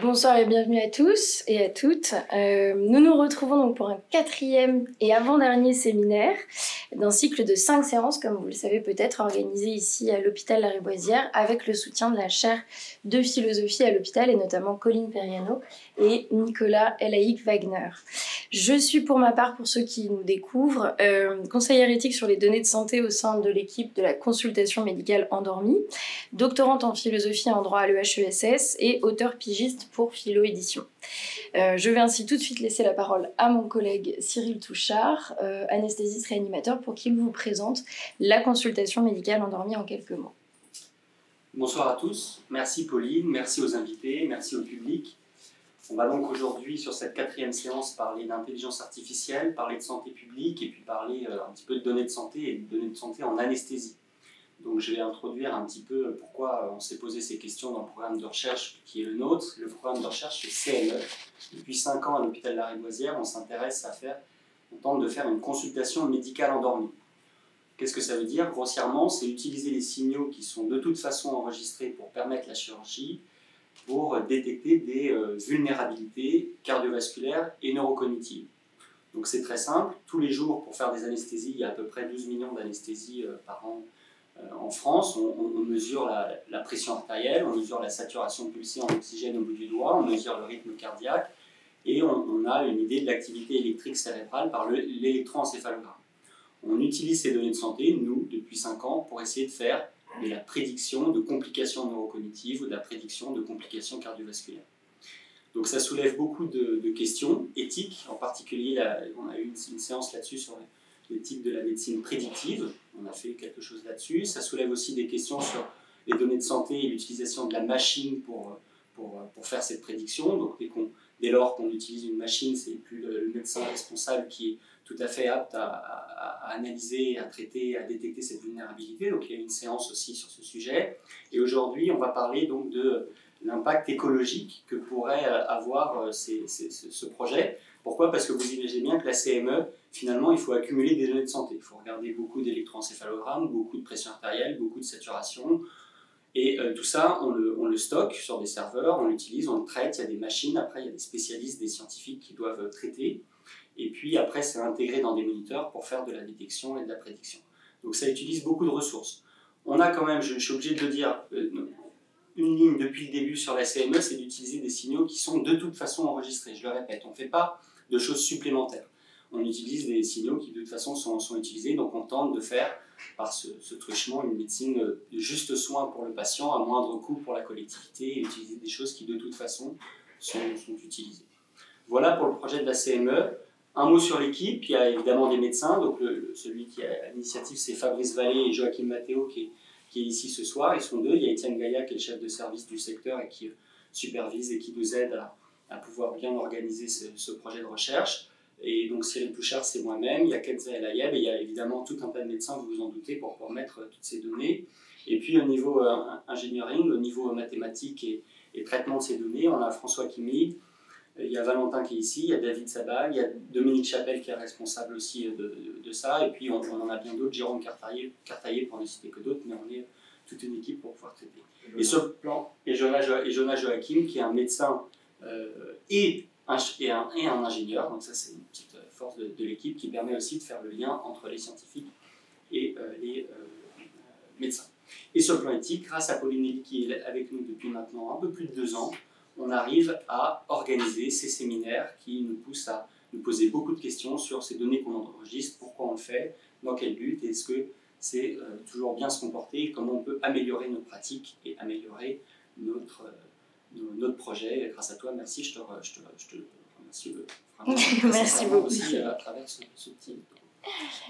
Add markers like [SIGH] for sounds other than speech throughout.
Bonsoir et bienvenue à tous et à toutes. Euh, nous nous retrouvons donc pour un quatrième et avant-dernier séminaire d'un cycle de cinq séances, comme vous le savez peut-être, organisé ici à l'hôpital La Riboisière avec le soutien de la chaire de philosophie à l'hôpital et notamment Colline Periano et Nicolas Elaïc Wagner. Je suis pour ma part, pour ceux qui nous découvrent, euh, conseillère éthique sur les données de santé au sein de l'équipe de la consultation médicale endormie, doctorante en philosophie en droit à l'EHESS et auteur pigiste pour Philo Édition. Euh, je vais ainsi tout de suite laisser la parole à mon collègue Cyril Touchard, euh, anesthésiste réanimateur, pour qu'il vous présente la consultation médicale endormie en quelques mots. Bonsoir à tous, merci Pauline, merci aux invités, merci au public. On va donc aujourd'hui, sur cette quatrième séance, parler d'intelligence artificielle, parler de santé publique et puis parler euh, un petit peu de données de santé et de données de santé en anesthésie. Donc je vais introduire un petit peu pourquoi on s'est posé ces questions dans le programme de recherche qui est le nôtre. Le programme de recherche c'est CME. Depuis 5 ans à l'hôpital de la Riboisière, on s'intéresse à faire, on tente de faire une consultation médicale endormie. Qu'est-ce que ça veut dire? Grossièrement, c'est utiliser les signaux qui sont de toute façon enregistrés pour permettre la chirurgie, pour détecter des euh, vulnérabilités cardiovasculaires et neurocognitives. Donc c'est très simple, tous les jours pour faire des anesthésies, il y a à peu près 12 millions d'anesthésies euh, par an euh, en France, on, mesure la, pression artérielle, on mesure la saturation pulsée en oxygène au bout du doigt, on mesure le rythme cardiaque et on, a une idée de l'activité électrique cérébrale par l'électroencéphalogramme. On utilise ces données de santé, nous, depuis 5 ans, pour essayer de faire de la prédiction de complications neurocognitives ou de la prédiction de complications cardiovasculaires. Donc ça soulève beaucoup de, questions éthiques, en particulier, on a eu une, une séance là-dessus sur l'éthique de la médecine prédictive. On a fait quelque chose là-dessus. Ça soulève aussi des questions sur les données de santé et l'utilisation de la machine pour, pour, pour faire cette prédiction. Donc dès, lors qu'on utilise une machine, c'est plus le, médecin responsable qui est tout à fait apte à, à, analyser, à traiter, à détecter cette vulnérabilité. Donc il y a une séance aussi sur ce sujet. Et aujourd'hui, on va parler donc de l'impact écologique que pourrait avoir euh, ce projet. Pourquoi? Parce que vous imaginez bien que la CME, finalement, il faut accumuler des données de santé. Il faut regarder beaucoup d'électroencéphalogrammes, beaucoup de pression artérielle, beaucoup de saturation. Et euh, tout ça, on le, stocke sur des serveurs, on l'utilise, on le traite, il y a des machines, après il y a des spécialistes, des scientifiques qui doivent traiter. Et puis après, c'est intégré dans des moniteurs pour faire de la détection et de la prédiction. Donc ça utilise beaucoup de ressources. On a quand même, je, suis obligé de le dire, euh, une ligne depuis le début sur la CME, c'est d'utiliser des signaux qui sont de toute façon enregistrés. Je le répète, on ne fait pas de choses supplémentaires on utilise des signaux qui de toute façon sont, utilisés, donc on tente de faire par ce, truchement une médecine de juste soin pour le patient à moindre coût pour la collectivité et utiliser des choses qui de toute façon sont, utilisées. Voilà pour le projet de la CME. Un mot sur l'équipe, il y a évidemment des médecins, donc celui qui a l'initiative c'est Fabrice Vallée et Joachim Matteo qui est, ici ce soir, ils sont deux. Il y a Étienne Gaïa qui est le chef de service du secteur et qui supervise et qui nous aide à, à pouvoir bien organiser ce, ce projet de recherche. Et donc Cyril Pouchard, c'est moi-même, il y a Kenza El Ayeb, et il y a évidemment tout un tas de médecins, vous vous en doutez, pour, pour mettre toutes ces données. Et puis au niveau euh, engineering, au niveau mathématique et, et, traitement de ces données, on a François Kimi, euh, il y a Valentin qui est ici, il y a David Sabag, il y a Dominique Chapelle qui est responsable aussi de, de, ça, et puis on, en a bien d'autres, Jérôme Cartaillé, Cartaillé pour ne citer que d'autres, mais on est toute une équipe pour pouvoir traiter. Et ce plan, et Jonas, et Jonas Joachim, qui est un médecin euh, et un, et ingénieur. Donc ça, c'est une petite euh, force de, l'équipe qui permet aussi de faire le lien entre les scientifiques et euh, les médecins. Et sur le plan éthique, grâce à Pauline qui est avec nous depuis maintenant un peu plus de deux ans, on arrive à organiser ces séminaires qui nous poussent à nous poser beaucoup de questions sur ces données qu'on enregistre, pourquoi on le fait, dans quel but, est-ce que c'est toujours bien se comporter, comment on peut améliorer nos pratiques et améliorer notre, notre projet. Grâce à toi, merci, je te, je te, je te remercie vraiment, [LAUGHS] merci beaucoup. aussi à travers ce, ce team.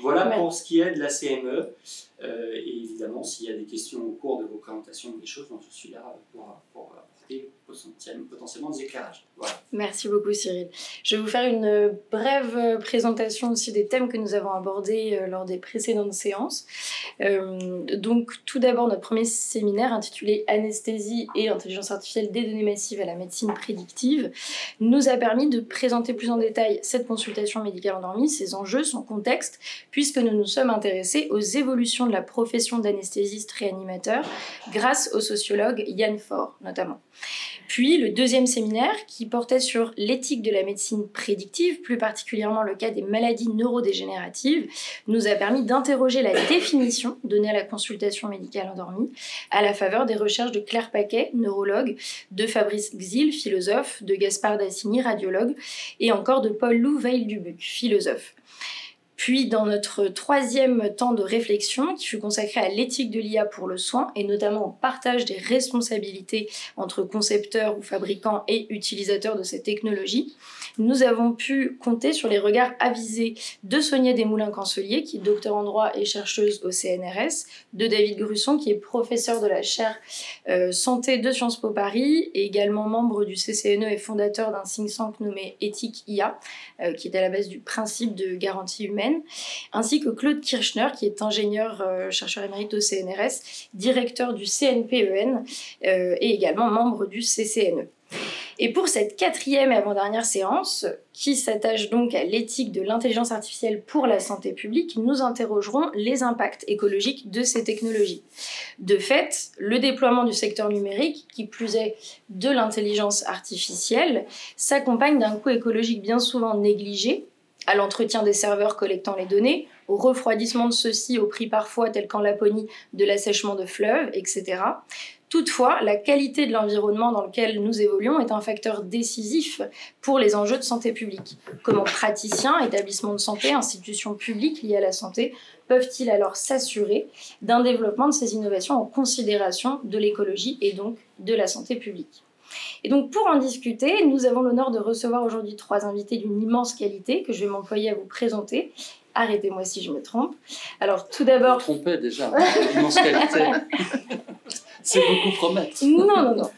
Voilà pour ce qui est de la CME. Euh, et évidemment, s'il y a des questions au cours de vos présentations des choses, je suis là pour, pour apporter potentiellement des éclairages. Merci beaucoup Cyril. Je vais vous faire une brève présentation aussi des thèmes que nous avons abordés euh, lors des précédentes séances. Euh, donc tout d'abord notre premier séminaire intitulé Anesthésie et intelligence artificielle des données massives à la médecine prédictive nous a permis de présenter plus en détail cette consultation médicale endormie, ses enjeux, son contexte, puisque nous nous sommes intéressés aux évolutions de la profession d'anesthésiste réanimateur grâce au sociologue Yann Faure notamment. Puis le deuxième séminaire qui portait sur l'éthique de la médecine prédictive, plus particulièrement le cas des maladies neurodégénératives, nous a permis d'interroger la définition donnée à la consultation médicale endormie à la faveur des recherches de Claire Paquet, neurologue, de Fabrice Xil, philosophe, de Gaspard Dassigny, radiologue, et encore de Paul Lou Veil-Dubuc, philosophe. Puis dans notre troisième temps de réflexion, qui fut consacré à l'éthique de l'IA pour le soin, et notamment au partage des responsabilités entre concepteurs ou fabricants et utilisateurs de cette technologie, nous avons pu compter sur les regards avisés de Sonia Desmoulins-Cancelier, qui est docteur en droit et chercheuse au CNRS, de David Grusson, qui est professeur de la chaire euh, santé de Sciences Po Paris, et également membre du CCNE et fondateur d'un think tank nommé Éthique IA, euh, qui est à la base du principe de garantie humaine, ainsi que Claude Kirchner, qui est ingénieur euh, chercheur émérite au CNRS, directeur du CNPEN et également membre du CCNE. Et pour cette quatrième et avant-dernière séance, qui s'attache donc à l'éthique de l'intelligence artificielle pour la santé publique, nous interrogerons les impacts écologiques de ces technologies. De fait, le déploiement du secteur numérique, qui plus est de l'intelligence artificielle, s'accompagne d'un coût écologique bien souvent négligé à l'entretien des serveurs collectant les données, au refroidissement de ceux-ci au prix parfois tel qu'en Laponie de l'assèchement de fleuves, etc. Toutefois, la qualité de l'environnement dans lequel nous évoluons est un facteur décisif pour les enjeux de santé publique. Comment praticiens, établissements de santé, institutions publiques liées à la santé peuvent-ils alors s'assurer d'un développement de ces innovations en considération de l'écologie et donc de la santé publique? Et donc pour en discuter, nous avons l'honneur de recevoir aujourd'hui trois invités d'une immense qualité que je vais m'employer à vous présenter. Arrêtez-moi si je me trompe. Alors tout d'abord... Trompé déjà, immense qualité. [LAUGHS] C'est beaucoup promettre. Non, non, non.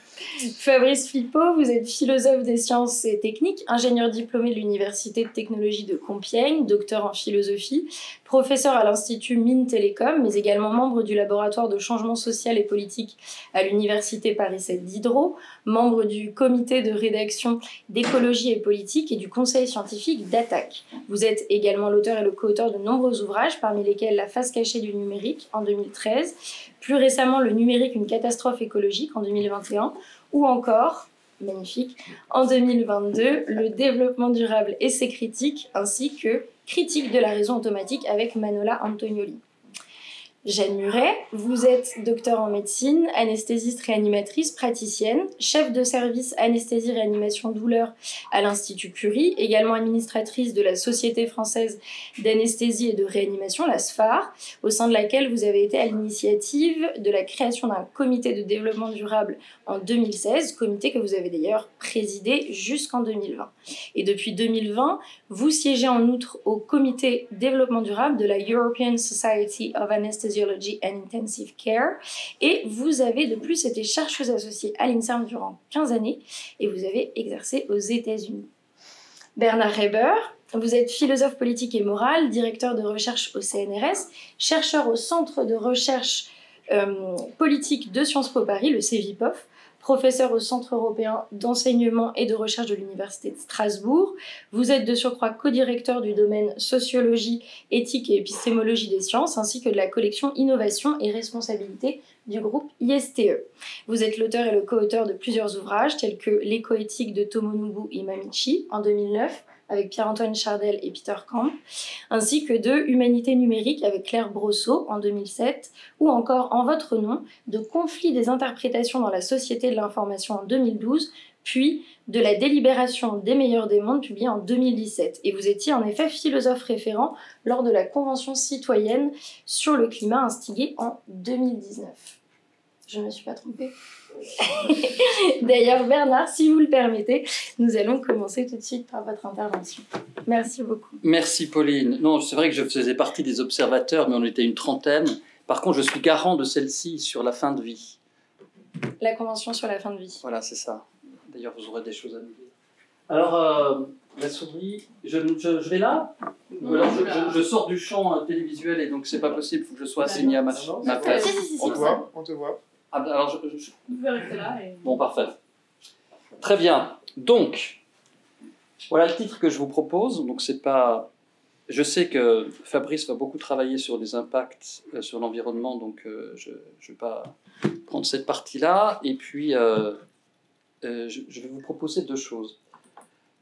Fabrice Flippo, vous êtes philosophe des sciences et techniques, ingénieur diplômé de l'Université de technologie de Compiègne, docteur en philosophie, professeur à l'Institut Mines Télécom, mais également membre du laboratoire de changement social et politique à l'Université Paris 7 Diderot, membre du comité de rédaction d'écologie et politique et du conseil scientifique d'Attaque. Vous êtes également l'auteur et le co-auteur de nombreux ouvrages, parmi lesquels La face cachée du numérique en 2013, plus récemment Le numérique, une catastrophe écologique en 2021, ou encore, magnifique, en 2022, Le développement durable et ses critiques, ainsi que Critique de la raison automatique avec Manola Antonioli. Jeanne Muret, vous êtes docteur en médecine, anesthésiste réanimatrice, praticienne, chef de service anesthésie réanimation douleur à l'Institut Curie, également administratrice de la Société française d'anesthésie et de réanimation, la SFAR, au sein de laquelle vous avez été à l'initiative de la création d'un comité de développement durable en 2016, comité que vous avez d'ailleurs présidé jusqu'en 2020. Et depuis 2020, vous siégez en outre au comité développement durable de la European Society of Anesthesia and Intensive Care. Et vous avez de plus été chercheuse associée à l'INSERM durant 15 années et vous avez exercé aux États-Unis. Bernard Reber, vous êtes philosophe politique et moral, directeur de recherche au CNRS, chercheur au Centre de recherche euh, politique de Sciences Po Paris, le CEVIPOF, professeur au Centre européen d'enseignement et de recherche de l'Université de Strasbourg. Vous êtes de surcroît co-directeur du domaine sociologie, éthique et épistémologie des sciences, ainsi que de la collection Innovation et responsabilité du groupe ISTE. Vous êtes l'auteur et le co-auteur de plusieurs ouvrages tels que L'écoéthique de Tomonobu Imamichi en 2009, avec Pierre-Antoine Chardel et Peter Camp, ainsi que de Humanité numérique avec Claire Brosseau en 2007, ou encore En votre nom, de Conflit des interprétations dans la société de l'information en 2012, puis de la délibération des meilleurs des mondes publiée en 2017. Et vous étiez en effet philosophe référent lors de la Convention citoyenne sur le climat instigée en 2019. Je ne me suis pas trompée. [LAUGHS] D'ailleurs, Bernard, si vous le permettez, nous allons commencer tout de suite par votre intervention. Merci beaucoup. Merci Pauline. Non, c'est vrai que je faisais partie des observateurs, mais on était une trentaine. Par contre, je suis garant de celle-ci sur la fin de vie. La convention sur la fin de vie. Voilà, c'est ça. D'ailleurs, vous aurez des choses à nous dire. Alors, euh, la souris, je, je, vais là je, sors du champ télévisuel et donc c'est pas possible, il faut que je sois assigné à ma, ma place. on te voit, on te voit. Ah, ben, alors, je, Bon, parfait. Très bien. Donc, voilà le titre que je vous propose. Donc, c'est pas. Je sais que Fabrice va beaucoup travailler sur les impacts euh, sur l'environnement, donc euh, je ne vais pas prendre cette partie-là. Et puis, euh, je, je, vais vous proposer deux choses.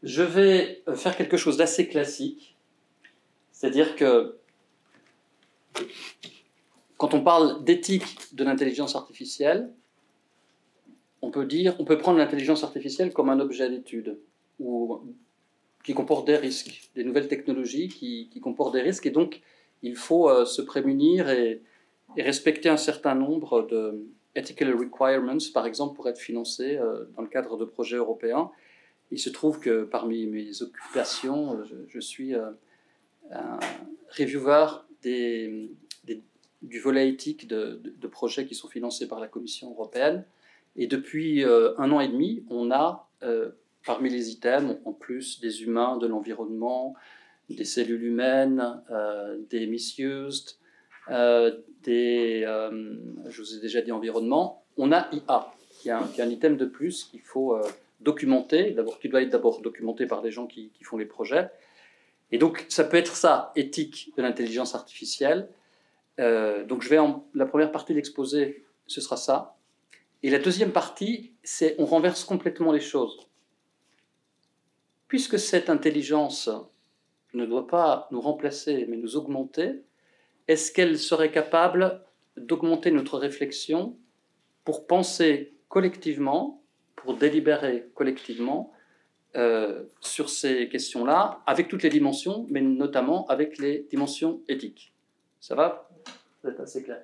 Je vais faire quelque chose d'assez classique, c'est-à-dire que quand on parle d'éthique de l'intelligence artificielle, on peut dire, on peut prendre l'intelligence artificielle comme un objet d'étude ou qui comporte des risques, des nouvelles technologies qui, comportent des risques, et donc il faut euh, se prémunir et, respecter un certain nombre de ethical requirements, par exemple, pour être financé euh, dans le cadre de projets européens. Il se trouve que parmi mes occupations, euh, je, suis un reviewer des, du volet éthique de, projets qui sont financés par la Commission européenne. Et depuis un an et demi, on a parmi les items, en plus des humains, de l'environnement, des cellules humaines, euh, des misused, euh, des, euh, je vous ai déjà dit environnement, on a IA, qui est un, item de plus qu'il faut documenter, qui doit être d'abord documenté par des gens qui, font les projets. Et donc, ça peut être ça, éthique de l'intelligence artificielle. Donc, je vais en, la première partie de l'exposé, ce sera ça. Et la deuxième partie, c'est on renverse complètement les choses. Puisque cette intelligence ne doit pas nous remplacer, mais nous augmenter, est-ce qu'elle serait capable d'augmenter notre réflexion pour penser collectivement, pour délibérer collectivement euh, sur ces questions-là, avec toutes les dimensions, mais notamment avec les dimensions éthiques? Ça va? C'est assez clair.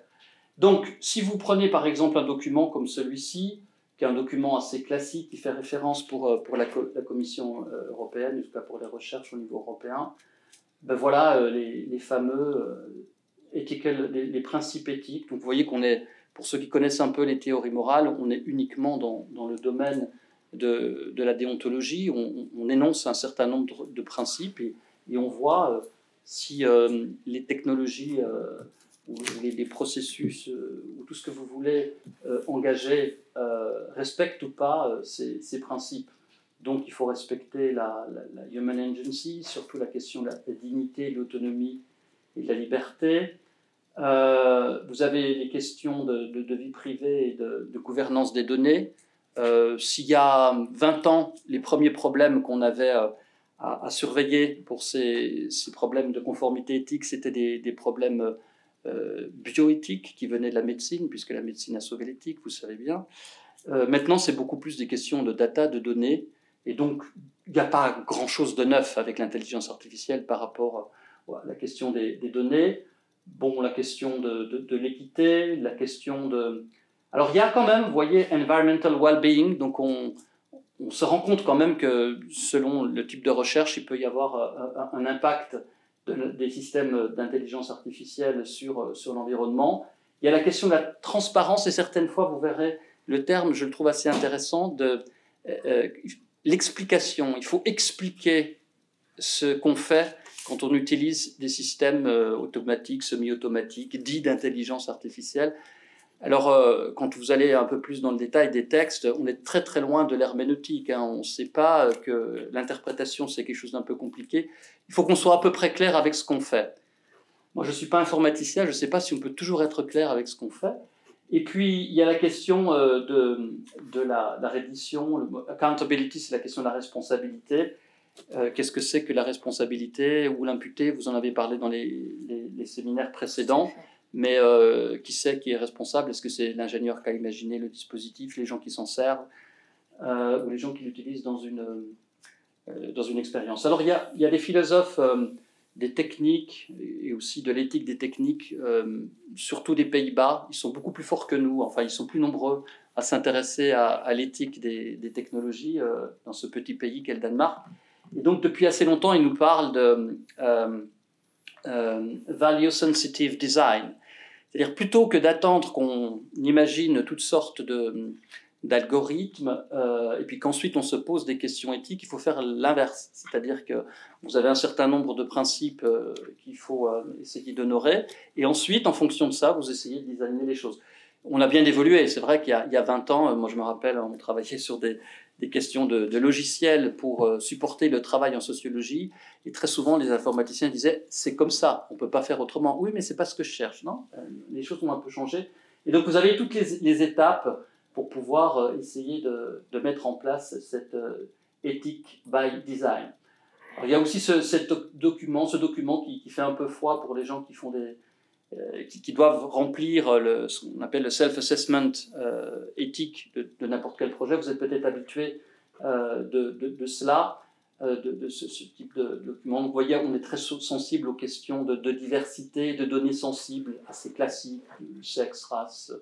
Donc, si vous prenez par exemple un document comme celui-ci, qui est un document assez classique qui fait référence pour, euh, pour la, Commission euh, européenne, en tout cas pour les recherches au niveau européen. Ben voilà euh, les, les fameux les, principes éthiques. Donc vous voyez qu'on est, pour ceux qui connaissent un peu les théories morales, on est uniquement dans, dans le domaine de, de, la déontologie. On, on, énonce un certain nombre de principes et, et on voit si les technologies ou les, processus euh, ou tout ce que vous voulez euh, engager euh, respectent ou pas ces, ces, principes. Donc il faut respecter la, la, human agency, surtout la question de la, dignité, de l'autonomie et de la liberté. vous avez les questions de, vie privée et de, gouvernance des données. S'il y a 20 ans, les premiers problèmes qu'on avait à, surveiller pour ces, ces, problèmes de conformité éthique, c'était des problèmes euh, bioéthique qui venait de la médecine, puisque la médecine a sauvé l'éthique, vous savez bien. Euh, maintenant, c'est beaucoup plus des questions de data, de données, et donc il n'y a pas grand-chose de neuf avec l'intelligence artificielle par rapport à la question des, données. Bon, la question de, l'équité, la question de... Alors il y a quand même, vous voyez, environmental well-being, donc on, on se rend compte quand même que selon le type de recherche, il peut y avoir euh, un impact des systèmes d'intelligence artificielle sur, euh, sur l'environnement. Il y a la question de la transparence et certaines fois, vous verrez le terme, je le trouve assez intéressant, de euh, euh, l'explication. Il faut expliquer ce qu'on fait quand on utilise des systèmes automatiques, semi-automatiques, dits d'intelligence artificielle. Alors, euh, quand vous allez un peu plus dans le détail des textes, on est très très loin de l'herméneutique. Hein. On ne sait pas que l'interprétation, c'est quelque chose d'un peu compliqué. Il faut qu'on soit à peu près clair avec ce qu'on fait. Moi, je ne suis pas informaticien, je ne sais pas si on peut toujours être clair avec ce qu'on fait. Et puis, il y a la question euh, de, de la, la, reddition. Accountability, c'est la question de la responsabilité. Euh, qu'est-ce que c'est que la responsabilité ou l'imputé? Vous en avez parlé dans les, les, les séminaires précédents. Mais euh, qui sait qui est responsable? Est-ce que c'est l'ingénieur qui a imaginé le dispositif, les gens qui s'en servent, euh, ou les gens qui l'utilisent dans une, euh, une expérience? Alors il y a, y a des philosophes des techniques et aussi de l'éthique des techniques, surtout des Pays-Bas. Ils sont beaucoup plus forts que nous, enfin ils sont plus nombreux à s'intéresser à, l'éthique des, des, technologies dans ce petit pays qu'est le Danemark. Et donc depuis assez longtemps, ils nous parlent de value sensitive design. C'est-à-dire plutôt que d'attendre qu'on imagine toutes sortes de, d'algorithmes euh, et puis qu'ensuite on se pose des questions éthiques, il faut faire l'inverse. C'est-à-dire que vous avez un certain nombre de principes euh, qu'il faut euh, essayer d'honorer et ensuite, en fonction de ça, vous essayez de designer les choses. On a bien évolué. C'est vrai qu'il y, y, a 20 ans, moi je me rappelle, on travaillait sur des, des questions de, logiciels pour euh, supporter le travail en sociologie. Et très souvent, les informaticiens disaient c'est comme ça, on peut pas faire autrement. Oui, mais c'est pas ce que je cherche, non? Euh, Les choses ont un peu changé. Et donc, vous avez toutes les, étapes pour pouvoir essayer de, mettre en place cette éthique by design. il y a aussi ce, document, ce document qui, fait un peu froid pour les gens qui font des, qui, doivent remplir le, ce qu'on appelle le self-assessment éthique de, n'importe quel projet. Vous êtes peut-être habitué de, cela. Euh, de, ce, type de, document. vous voyez, on est très sensible aux questions de, diversité, de données sensibles assez classiques, sexe, race,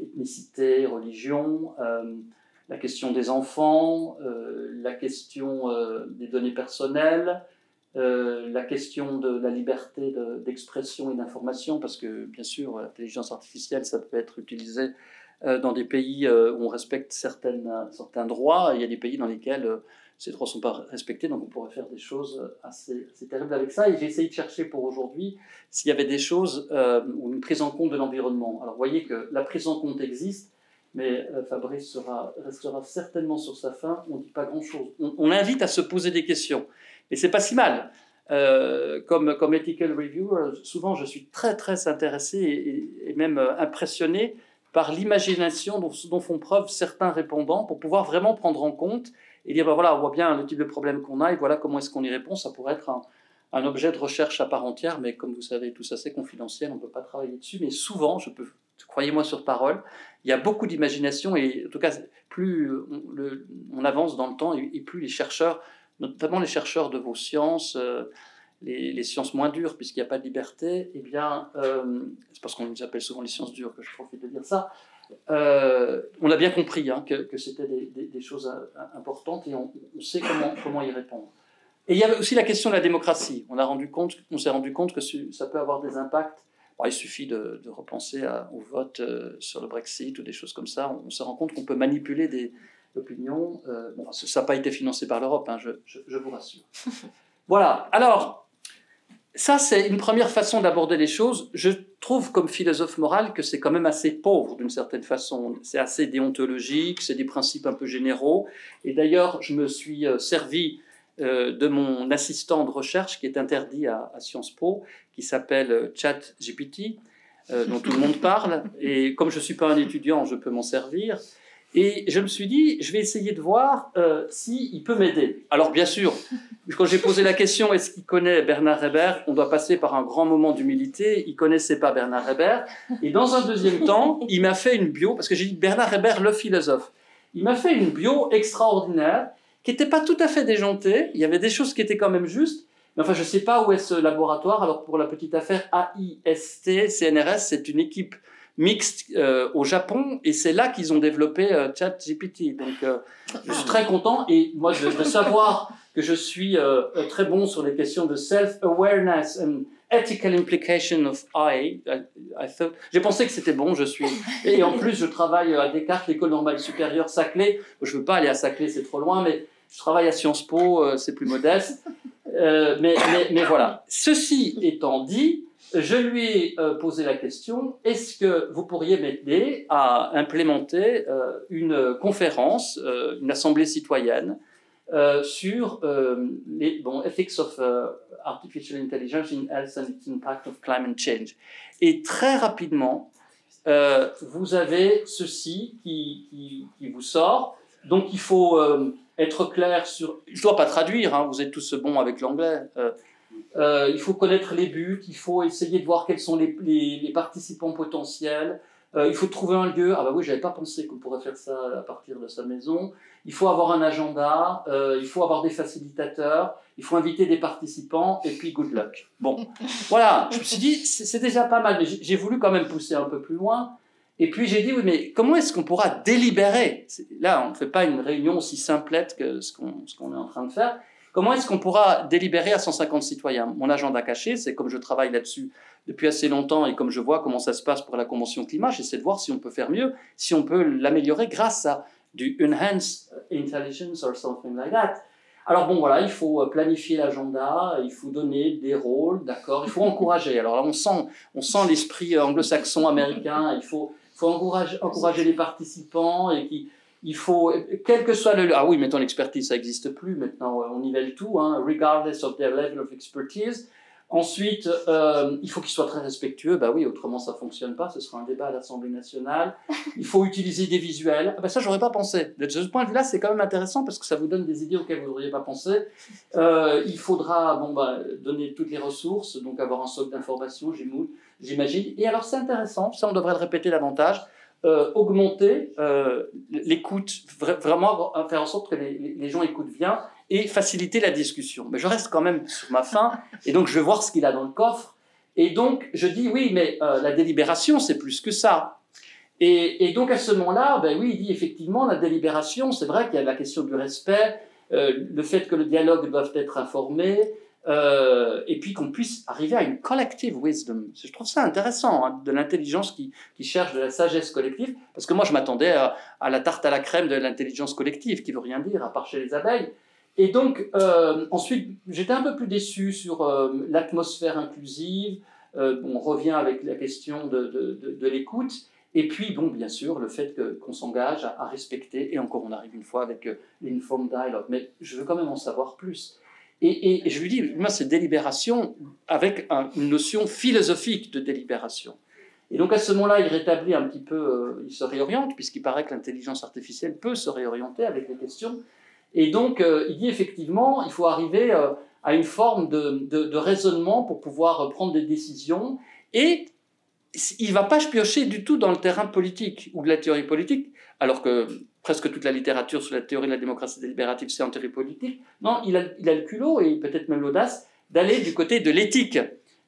ethnicité, religion, euh, la question des enfants, euh, la question des données personnelles, la question de la liberté d'expression et d'information, parce que bien sûr, l'intelligence artificielle, ça peut être utilisé dans des pays où on respecte certains droits, il y a des pays dans lesquels ces droits ne sont pas respectés, donc on pourrait faire des choses assez, terribles avec ça. Et j'ai essayé de chercher pour aujourd'hui s'il y avait des choses euh, ou une prise en compte de l'environnement. Alors vous voyez que la prise en compte existe, mais euh, Fabrice restera certainement sur sa fin. On ne dit pas grand-chose. On, invite à se poser des questions, mais c'est pas si mal. Euh, comme, comme ethical reviewer, souvent je suis très très intéressé et, et même impressionné par l'imagination dont, font preuve certains répondants pour pouvoir vraiment prendre en compte et dire, ben voilà, on voit bien le type de problème qu'on a et voilà comment est-ce qu'on y répond. Ça pourrait être un, objet de recherche à part entière, mais comme vous savez, tout ça c'est confidentiel, on ne peut pas travailler dessus. Mais souvent, je peux, croyez-moi sur parole, il y a beaucoup d'imagination et en tout cas, plus on, avance dans le temps et, plus les chercheurs, notamment les chercheurs de vos sciences, euh, les, les, sciences moins dures, puisqu'il n'y a pas de liberté, eh bien, euh, c'est parce qu'on nous appelle souvent les sciences dures que je profite de dire ça, euh, on a bien compris hein, que, c'était des, choses importantes et on, sait comment, y répondre. Et il y avait aussi la question de la démocratie. On, s'est rendu compte que ça peut avoir des impacts. il suffit de, repenser au vote sur le Brexit ou des choses comme ça. On, se rend compte qu'on peut manipuler des opinions. ça n'a pas été financé par l'Europe, hein, je, je, vous rassure. [LAUGHS] voilà. Alors, ça, c'est une première façon d'aborder les choses. Je trouve comme philosophe moral que c'est quand même assez pauvre d'une certaine façon. C'est assez déontologique, c'est des principes un peu généraux. Et d'ailleurs, je me suis euh, servi euh, de mon assistant de recherche qui est interdit à, Sciences Po, qui s'appelle euh, ChatGPT, dont tout le monde parle. Et comme je ne suis pas un étudiant, je peux m'en servir. Et je me suis dit, je vais essayer de voir euh, s'il peut m'aider. Alors bien sûr, quand j'ai posé la question, est-ce qu'il connaît Bernard Hébert On doit passer par un grand moment d'humilité. Il connaissait pas Bernard Hébert. Et dans un deuxième temps, il m'a fait une bio, parce que j'ai dit Bernard Hébert, le philosophe. Il m'a fait une bio extraordinaire, qui n'était pas tout à fait déjantée. Il y avait des choses qui étaient quand même justes. Mais enfin, je ne sais pas où est ce laboratoire. Alors pour la petite affaire, AIST, CNRS, c'est une équipe mixte euh, au Japon et c'est là qu'ils ont développé euh, ChatGPT. Donc euh, je suis très content et moi de, savoir que je suis très bon sur les questions de self-awareness and ethical implication of I. J'ai pensé que c'était bon, je suis. Et en plus, je travaille à Descartes, l'école normale supérieure Saclay. Je veux pas aller à Saclay, c'est trop loin, mais je travaille à Sciences Po, c'est plus modeste. mais, mais voilà. Ceci étant dit, je lui ai euh, posé la question, est-ce que vous pourriez m'aider à implémenter euh, une conférence, euh, une assemblée citoyenne sur les bon, ethics of artificial intelligence in health and its impact of climate change. Et très rapidement, vous avez ceci qui, qui, vous sort. Donc il faut être clair sur... Je ne dois pas traduire, hein, vous êtes tous bons avec l'anglais. Euh, il faut connaître les buts, il faut essayer de voir quels sont les, les, participants potentiels. Euh, il faut trouver un lieu. Ah bah oui, j'avais pas pensé qu'on pourrait faire ça à partir de sa maison. Il faut avoir un agenda, euh, il faut avoir des facilitateurs, il faut inviter des participants et puis good luck. Bon, [LAUGHS] voilà, je me suis dit, c'est déjà pas mal, mais j'ai voulu quand même pousser un peu plus loin. Et puis j'ai dit, oui, mais comment est-ce qu'on pourra délibérer? Là, on ne fait pas une réunion aussi simplette que ce qu'on est en train de faire. Comment est-ce qu'on pourra délibérer à 150 citoyens? Mon agenda caché, c'est comme je travaille là-dessus depuis assez longtemps et comme je vois comment ça se passe pour la Convention climat, j'essaie de voir si on peut faire mieux, si on peut l'améliorer grâce à du enhanced intelligence or something like that. Alors bon, voilà, il faut planifier l'agenda, il faut donner des rôles, d'accord, il faut encourager. Alors là, on sent, on sent l'esprit anglo-saxon américain, il faut, faut encourager, encourager les participants et qui il faut, quel que soit le... Ah oui, maintenant l'expertise, ça n'existe plus, maintenant on nivelle tout, hein, regardless of their level of expertise. Ensuite, euh, il faut qu'il soit très respectueux. Bah oui, autrement ça fonctionne pas. Ce sera un débat à l'Assemblée nationale. Il faut utiliser des visuels. Ah bah ça, j'aurais pas pensé. De ce point de vue-là, c'est quand même intéressant parce que ça vous donne des idées auxquelles vous n'auriez pas pensé. Euh, il faudra bon bah donner toutes les ressources, donc avoir un socle d'informations, j'imagine. Et alors c'est intéressant. Ça, on devrait le répéter davantage. Euh, augmenter euh, l'écoute, vraiment faire en sorte que les, gens écoutent bien et faciliter la discussion. Mais je reste quand même sur ma faim et donc je vais voir ce qu'il a dans le coffre. Et donc je dis oui, mais euh, la délibération c'est plus que ça. Et, et, donc à ce moment-là, ben oui, il dit effectivement la délibération, c'est vrai qu'il y a la question du respect, le fait que le dialogue doit être informé, euh, et puis qu'on puisse arriver à une collective wisdom. Je trouve ça intéressant, hein, de l'intelligence qui, cherche de la sagesse collective, parce que moi je m'attendais à, la tarte à la crème de l'intelligence collective, qui veut rien dire, à part chez les abeilles. Et donc, euh, ensuite, j'étais un peu plus déçu sur euh, l'atmosphère inclusive. on revient avec la question de, l'écoute. Et puis, bon, bien sûr, le fait qu'on s'engage à, à, respecter, et encore on arrive une fois avec l'informed dialogue, mais je veux quand même en savoir plus. Et, je lui dis, moi, c'est délibération avec une notion philosophique de délibération. Et donc à ce moment-là, il rétablit un petit peu, euh, il se réoriente, puisqu'il paraît que l'intelligence artificielle peut se réorienter avec les questions. Et donc euh, il dit effectivement, il faut arriver euh, à une forme de, de, raisonnement pour pouvoir prendre des décisions. Et il ne va pas piocher du tout dans le terrain politique ou de la théorie politique, alors que presque toute la littérature sur la théorie de la démocratie délibérative, c'est en théorie politique. Non, il a, il a le culot et peut-être même l'audace d'aller du côté de l'éthique,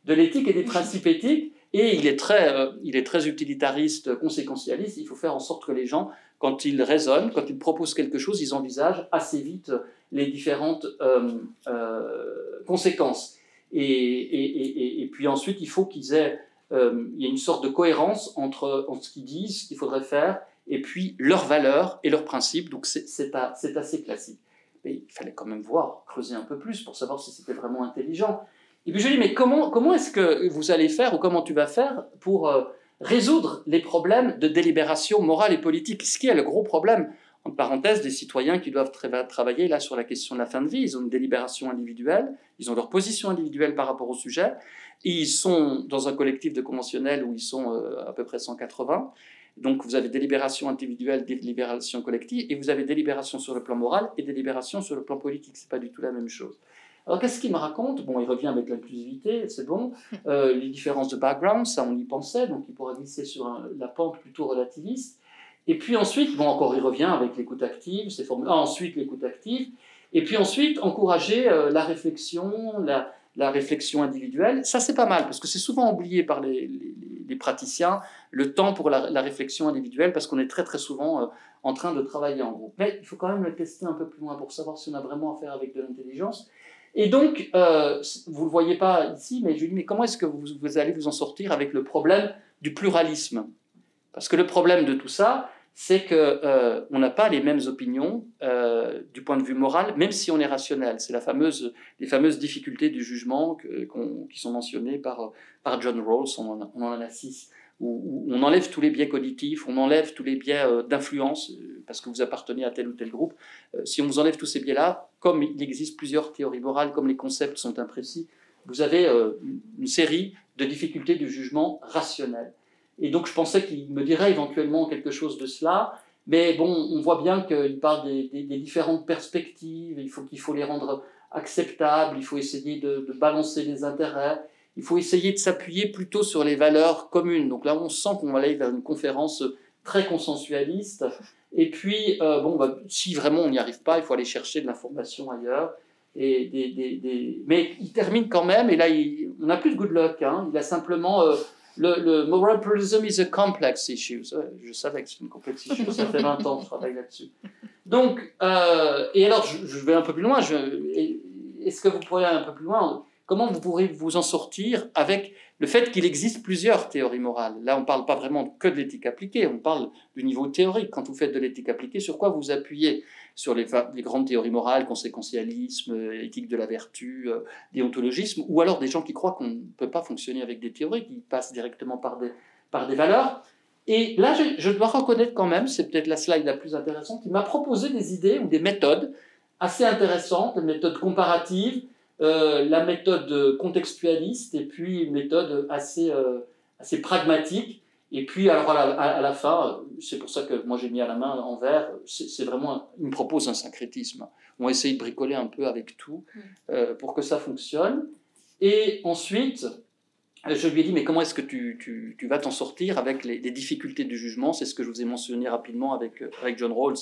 de l'éthique et des principes éthiques. Et il est très, euh, il est très utilitariste, conséquentialiste. Il faut faire en sorte que les gens, quand ils raisonnent, quand ils proposent quelque chose, ils envisagent assez vite les différentes euh, euh, conséquences. Et, et, et, puis ensuite, il faut qu'ils aient, il y a une sorte de cohérence entre, entre ce qu'ils disent, ce qu'il faudrait faire, et puis leurs valeurs et leurs principes. Donc c'est assez classique. Mais il fallait quand même voir, creuser un peu plus pour savoir si c'était vraiment intelligent. Et puis je lui dis, mais comment, comment est-ce que vous allez faire ou comment tu vas faire pour euh, résoudre les problèmes de délibération morale et politique? Ce qui est le gros problème, en parenthèse, des citoyens qui doivent travailler là sur la question de la fin de vie. Ils ont une délibération individuelle, ils ont leur position individuelle par rapport au sujet. ils sont dans un collectif de conventionnels où ils sont euh, à peu près 180. Donc vous avez délibération individuelle, délibération collective, et vous avez délibération sur le plan moral et délibération sur le plan politique. C'est pas du tout la même chose. Alors qu'est-ce qu'il me raconte? Bon, il revient avec l'inclusivité, c'est bon. [LAUGHS] Euh, les différences de background, ça on y pensait, donc il pourra glisser sur la pente plutôt relativiste. Et puis ensuite, bon, encore il revient avec l'écoute active, c'est formule. Ah, ensuite l'écoute active. Et puis ensuite, encourager euh, la réflexion, la, la réflexion individuelle. Ça, c'est pas mal, parce que c'est souvent oublié par les, les, praticiens, le temps pour la, réflexion individuelle, parce qu'on est très très souvent euh, en train de travailler en groupe. Mais il faut quand même le tester un peu plus loin pour savoir si on a vraiment affaire avec de l'intelligence. Et donc, euh, vous ne le voyez pas ici, mais je lui dis, mais comment est-ce que vous allez vous en sortir avec le problème du pluralisme? Parce que le problème de tout ça, c'est qu'on euh, n'a pas les mêmes opinions euh, du point de vue moral, même si on est rationnel. C'est la fameuse, les fameuses difficultés du jugement qui sont mentionnées par, par John Rawls, on en, a six, où, on enlève tous les biais cognitifs, on enlève tous les biais euh, d'influence, parce que vous appartenez à tel ou tel groupe. si on vous enlève tous ces biais-là, comme il existe plusieurs théories morales, comme les concepts sont imprécis, vous avez une série de difficultés du jugement rationnel. Et donc je pensais qu'il me dirait éventuellement quelque chose de cela. Mais bon, on voit bien qu'il parle des, différentes perspectives, il faut qu'il faut les rendre acceptables, il faut essayer de, balancer les intérêts, il faut essayer de s'appuyer plutôt sur les valeurs communes. Donc là, on sent qu'on va aller vers une conférence très consensualiste. Et puis, euh, bon, bah, si vraiment on n'y arrive pas, il faut aller chercher de l'information ailleurs. Et des, Mais il termine quand même, et là, on n'a plus de good luck. Hein. Il a simplement euh, le, moral pluralism is a complex issue. Je savais que c'est une complexe issue, [LAUGHS] ça fait 20 ans que je travaille là-dessus. Donc, euh, et alors, je, vais un peu plus loin. Est-ce que vous pourriez aller un peu plus loin? Comment vous pourrez vous en sortir avec le fait qu'il existe plusieurs théories morales? Là, on ne parle pas vraiment que de l'éthique appliquée, on parle du niveau théorique. Quand vous faites de l'éthique appliquée, sur quoi vous appuyez? Sur les, grandes théories morales, conséquentialisme, euh, éthique de la vertu, euh, déontologisme, ou alors des gens qui croient qu'on ne peut pas fonctionner avec des théories, qui passent directement par des, valeurs. Et là, je, dois reconnaître quand même, c'est peut-être la slide la plus intéressante, il m'a proposé des idées ou des méthodes assez intéressantes, des méthodes comparatives, la méthode contextualiste et puis une méthode assez, assez pragmatique. Et puis, alors à la, fin, c'est pour ça que moi j'ai mis à la main en vert, c'est vraiment, il me propose un syncrétisme. On va essayer de bricoler un peu avec tout mm. pour que ça fonctionne. Et ensuite, je lui ai dit, mais comment est-ce que tu, tu, tu vas t'en sortir avec les, difficultés du jugement? C'est ce que je vous ai mentionné rapidement avec, avec John Rawls,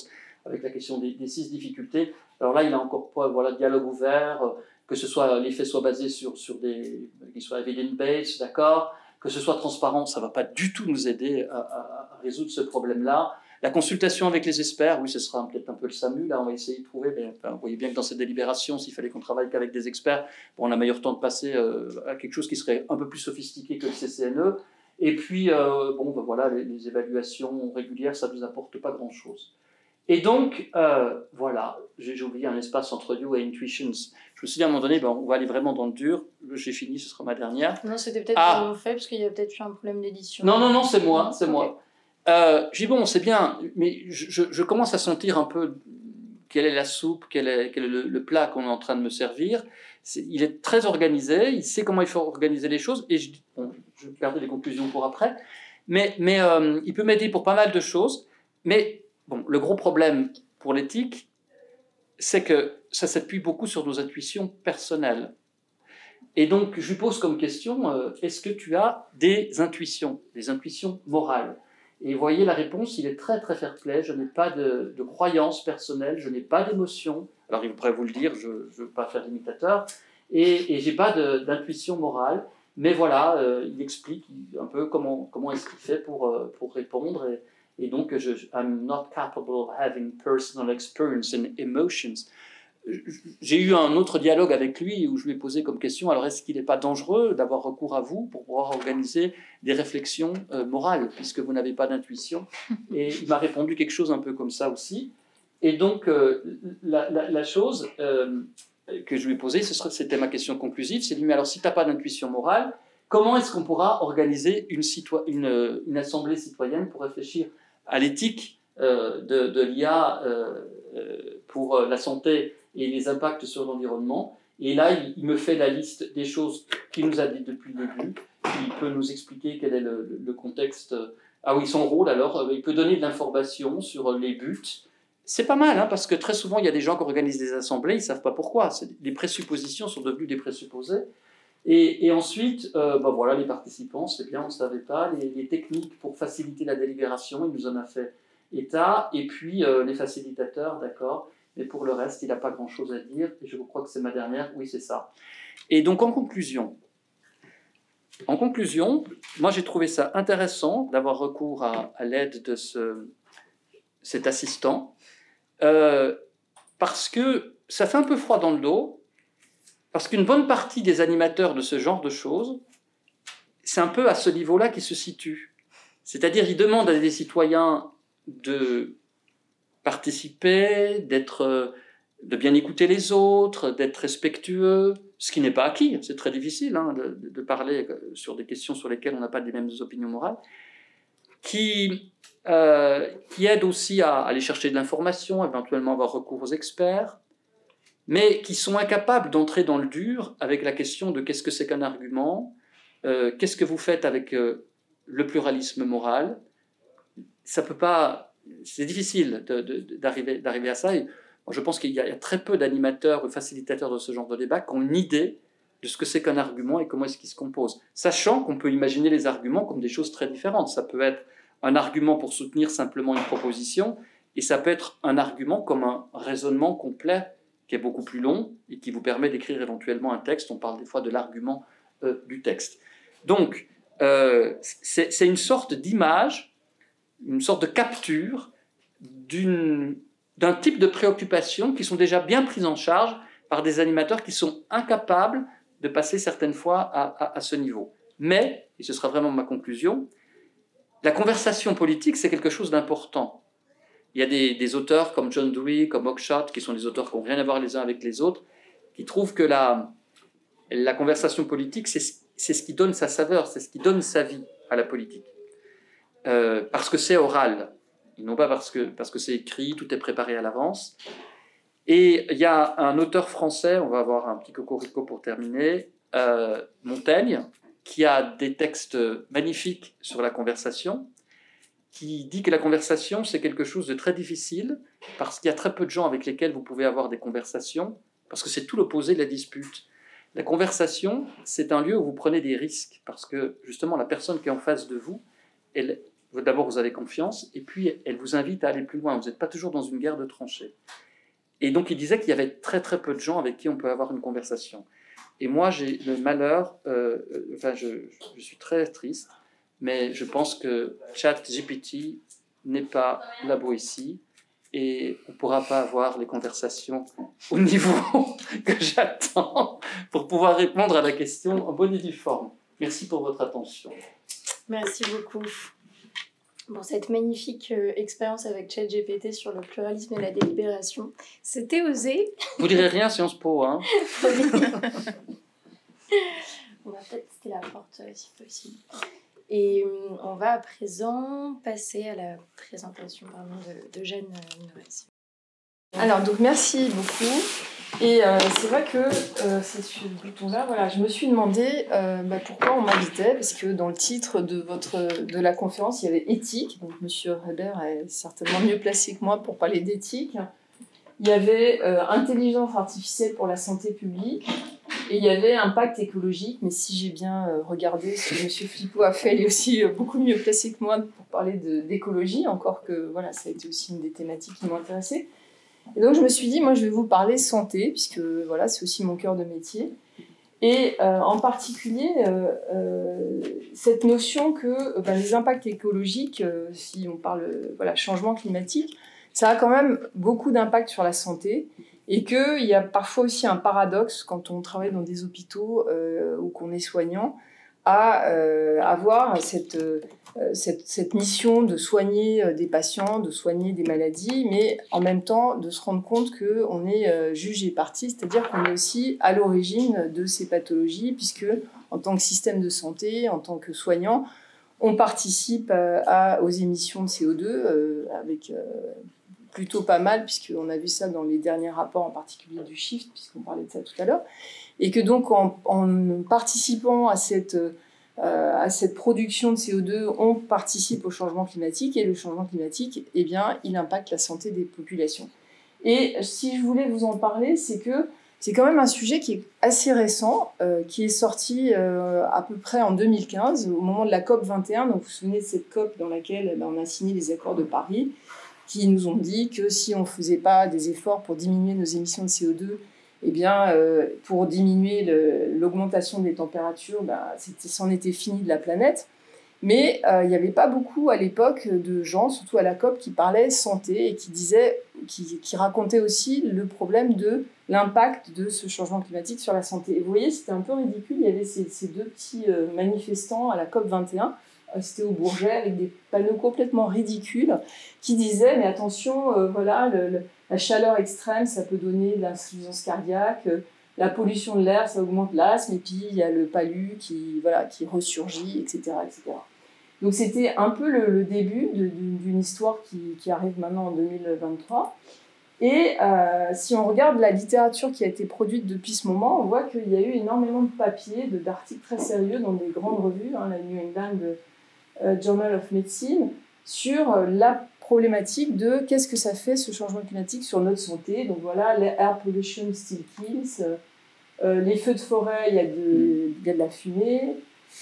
avec la question des, six difficultés. Alors là, il a encore pas, voilà, dialogue ouvert, que ce soit l'effet soit basé sur, sur des, qu'il soit evidence-based, d'accord? Que ce soit transparent, ça va pas du tout nous aider à, à résoudre ce problème-là. La consultation avec les experts, oui, ce sera peut-être un peu le SAMU. Là, on va essayer de trouver. Mais, vous voyez bien que dans cette délibération, s'il fallait qu'on travaille qu'avec des experts, on a meilleur temps de passer euh, à quelque chose qui serait un peu plus sophistiqué que le CCNE. Et puis, euh, bon, ben voilà, les, évaluations régulières, ça ne nous apporte pas grand-chose. Et donc, euh, voilà, j'ai oublié un espace entre you et intuitions. Je me suis dit à un moment donné, ben, on va aller vraiment dans le dur. J'ai fini, ce sera ma dernière. Non, c'était peut-être ah. fait, parce qu'il y a peut-être eu un problème d'édition. Non, non, non, c'est moi, c'est moi. Euh, j'ai bon, c'est bien, mais je, je, commence à sentir un peu quelle est la soupe, quel est, quel est le, plat qu'on est en train de me servir. il est très organisé, il sait comment il faut organiser les choses, et je, bon, je vais garder les conclusions pour après, mais, mais euh, il peut m'aider pour pas mal de choses. Mais bon, le gros problème pour l'éthique, c'est que ça s'appuie beaucoup sur nos intuitions personnelles. Et donc, je lui pose comme question, euh, est-ce que tu as des intuitions, des intuitions morales? Et vous voyez la réponse, il est très très fair-play. Je n'ai pas de, de croyance personnelle, je n'ai pas d'émotion. Alors il pourrait vous le dire, je ne veux pas faire d'imitateur. Et, et j'ai pas d'intuition morale. Mais voilà, euh, il explique un peu comment, comment est-ce qu'il fait pour, euh, pour répondre. Et donc, je, I'm not capable of having personal experience and emotions j'ai eu un autre dialogue avec lui où je lui ai posé comme question alors est-ce qu'il n'est pas dangereux d'avoir recours à vous pour pouvoir organiser des réflexions euh, morales puisque vous n'avez pas d'intuition? Et il m'a répondu quelque chose un peu comme ça aussi. Et donc euh, la, chose euh, que je lui ai posée, c'était ma question conclusive, c'est lui mais alors si tu n'as pas d'intuition morale, comment est-ce qu'on pourra organiser une, assemblée citoyenne pour réfléchir à l'éthique de, de l'IA pour la santé et les impacts sur l'environnement. Et là, il, me fait la liste des choses qu'il nous a dit depuis le début. Il peut nous expliquer quel est le, contexte. Ah oui, son rôle alors, il peut donner de l'information sur les buts. C'est pas mal, hein, parce que très souvent, il y a des gens qui organisent des assemblées, ils ne savent pas pourquoi. Les présuppositions sont devenues des présupposés. Et, ensuite, bah voilà, les participants, c'est bien, on ne savait pas. Les, les, techniques pour faciliter la délibération, il nous en a fait état. Et puis, euh, les facilitateurs, d'accord. Mais pour le reste, il n'a pas grand-chose à dire. Et je crois que c'est ma dernière. Oui, c'est ça. Et donc, en conclusion, en conclusion, moi j'ai trouvé ça intéressant d'avoir recours à, l'aide de ce, cet assistant, euh, parce que ça fait un peu froid dans le dos, parce qu'une bonne partie des animateurs de ce genre de choses, c'est un peu à ce niveau-là qu'ils se situent. C'est-à-dire, ils demandent à des citoyens de participer, d'être, euh, de bien écouter les autres, d'être respectueux, ce qui n'est pas acquis. C'est très difficile hein, de, parler euh, sur des questions sur lesquelles on n'a pas les mêmes opinions morales. Qui, euh, qui aide aussi à aller chercher de l'information, éventuellement avoir recours aux experts, mais qui sont incapables d'entrer dans le dur avec la question de qu'est-ce que c'est qu'un argument, qu'est-ce que vous faites avec le pluralisme moral. Ça peut pas c'est difficile d'arriver à ça. Je pense qu'il y, a très peu d'animateurs ou facilitateurs de ce genre de débat qui ont une idée de ce que c'est qu'un argument et comment est-ce qu'il se compose. Sachant qu'on peut imaginer les arguments comme des choses très différentes. Ça peut être un argument pour soutenir simplement une proposition, et ça peut être un argument comme un raisonnement complet qui est beaucoup plus long et qui vous permet d'écrire éventuellement un texte. On parle des fois de l'argument euh, du texte. Donc, euh, c'est une sorte d'image une sorte de capture d'un type de préoccupations qui sont déjà bien prises en charge par des animateurs qui sont incapables de passer certaines fois à, ce niveau. Mais, et ce sera vraiment ma conclusion, la conversation politique, c'est quelque chose d'important. Il y a des, auteurs comme John Dewey, comme Oakeshott, qui sont des auteurs qui n'ont rien à voir les uns avec les autres, qui trouvent que la, conversation politique, c'est ce qui donne sa saveur, c'est ce qui donne sa vie à la politique. Euh, parce que c'est oral, non pas parce que parce que c'est écrit, tout est préparé à l'avance. Et il y a un auteur français, on va avoir un petit cocorico pour terminer, euh, Montaigne, qui a des textes magnifiques sur la conversation, qui dit que la conversation, c'est quelque chose de très difficile, parce qu'il y a très peu de gens avec lesquels vous pouvez avoir des conversations, parce que c'est tout l'opposé de la dispute. La conversation, c'est un lieu où vous prenez des risques, parce que justement, la personne qui est en face de vous, elle, d'abord, vous avez confiance, et puis elle vous invite à aller plus loin. Vous n'êtes pas toujours dans une guerre de tranchées. Et donc, il disait qu'il y avait très très peu de gens avec qui on peut avoir une conversation. Et moi, j'ai le malheur, euh, euh, enfin, je, je, suis très triste, mais je pense que ChatGPT n'est pas la ici et on ne pourra pas avoir les conversations au niveau [LAUGHS] que j'attends pour pouvoir répondre à la question en bonne et due forme. Merci pour votre attention. Merci beaucoup. Bon, cette magnifique euh, expérience avec ChatGPT sur le pluralisme et la délibération, c'était osé. Vous direz rien Sciences Po, hein [LAUGHS] On va peut-être tester la porte euh, si possible. Et euh, on va à présent passer à la présentation de, Jeanne Norris. Alors, donc merci beaucoup. Et euh, c'est vrai que euh, c'est ce bouton-là, voilà, je me suis demandé euh, bah, pourquoi on m'invitait, parce que dans le titre de, votre, de la conférence, il y avait éthique, donc M. Heber est certainement mieux placé que moi pour parler d'éthique. Il y avait intelligence artificielle pour la santé publique, et il y avait impact écologique, mais si j'ai bien regardé ce que M. Flippot a fait, il est aussi beaucoup mieux placé que moi pour parler d'écologie, encore que voilà, ça a été aussi une des thématiques qui m'ont intéressée. Et donc je me suis dit, moi je vais vous parler santé, puisque voilà, c'est aussi mon cœur de métier. Et euh, en particulier, euh, euh, cette notion que ben, les impacts écologiques, si on parle voilà, changement climatique, ça a quand même beaucoup d'impact sur la santé et qu'il y a parfois aussi un paradoxe quand on travaille dans des hôpitaux ou qu'on est soignant à avoir cette euh, cette, cette, mission de soigner euh, des patients, de soigner des maladies, mais en même temps de se rendre compte qu'on est euh, juge et partie, c'est-à-dire qu'on est aussi à l'origine de ces pathologies, puisque en tant que système de santé, en tant que soignant, on participe aux émissions de CO2 avec plutôt pas mal, puisqu'on a vu ça dans les derniers rapports, en particulier du Shift, puisqu'on parlait de ça tout à l'heure, et que donc en, participant à cette euh, à cette production de CO2, on participe au changement climatique et le changement climatique, eh bien, il impacte la santé des populations. Et si je voulais vous en parler, c'est que c'est quand même un sujet qui est assez récent, euh, qui est sorti euh, à peu près en 2015, au moment de la COP 21. Donc vous vous souvenez de cette COP dans laquelle ben, on a signé les accords de Paris, qui nous ont dit que si on ne faisait pas des efforts pour diminuer nos émissions de CO2, eh bien, euh, pour diminuer l'augmentation des températures, ben, c'en était fini de la planète. Mais euh, il n'y avait pas beaucoup à l'époque de gens, surtout à la COP, qui parlaient santé et qui disaient, qui, racontaient aussi le problème de l'impact de ce changement climatique sur la santé. Et vous voyez, c'était un peu ridicule. Il y avait ces, ces deux petits euh, manifestants à la COP 21 c'était au Bourget avec des panneaux complètement ridicules qui disaient mais attention voilà le, la chaleur extrême, ça peut donner de l'insuffisance cardiaque. La pollution de l'air, ça augmente l'asthme. Et puis, il y a le palu qui, voilà, qui ressurgit, etc. etc. Donc, c'était un peu le, début d'une histoire qui, qui, arrive maintenant en 2023. Et euh, si on regarde la littérature qui a été produite depuis ce moment, on voit qu'il y a eu énormément de papiers, d'articles très sérieux dans des grandes revues, hein, la New England euh, Journal of Medicine, sur euh, la problématique de qu'est-ce que ça fait ce changement climatique sur notre santé. Donc voilà, l'air pollution still kills, euh, les feux de forêt, il y, a de, y a de la fumée.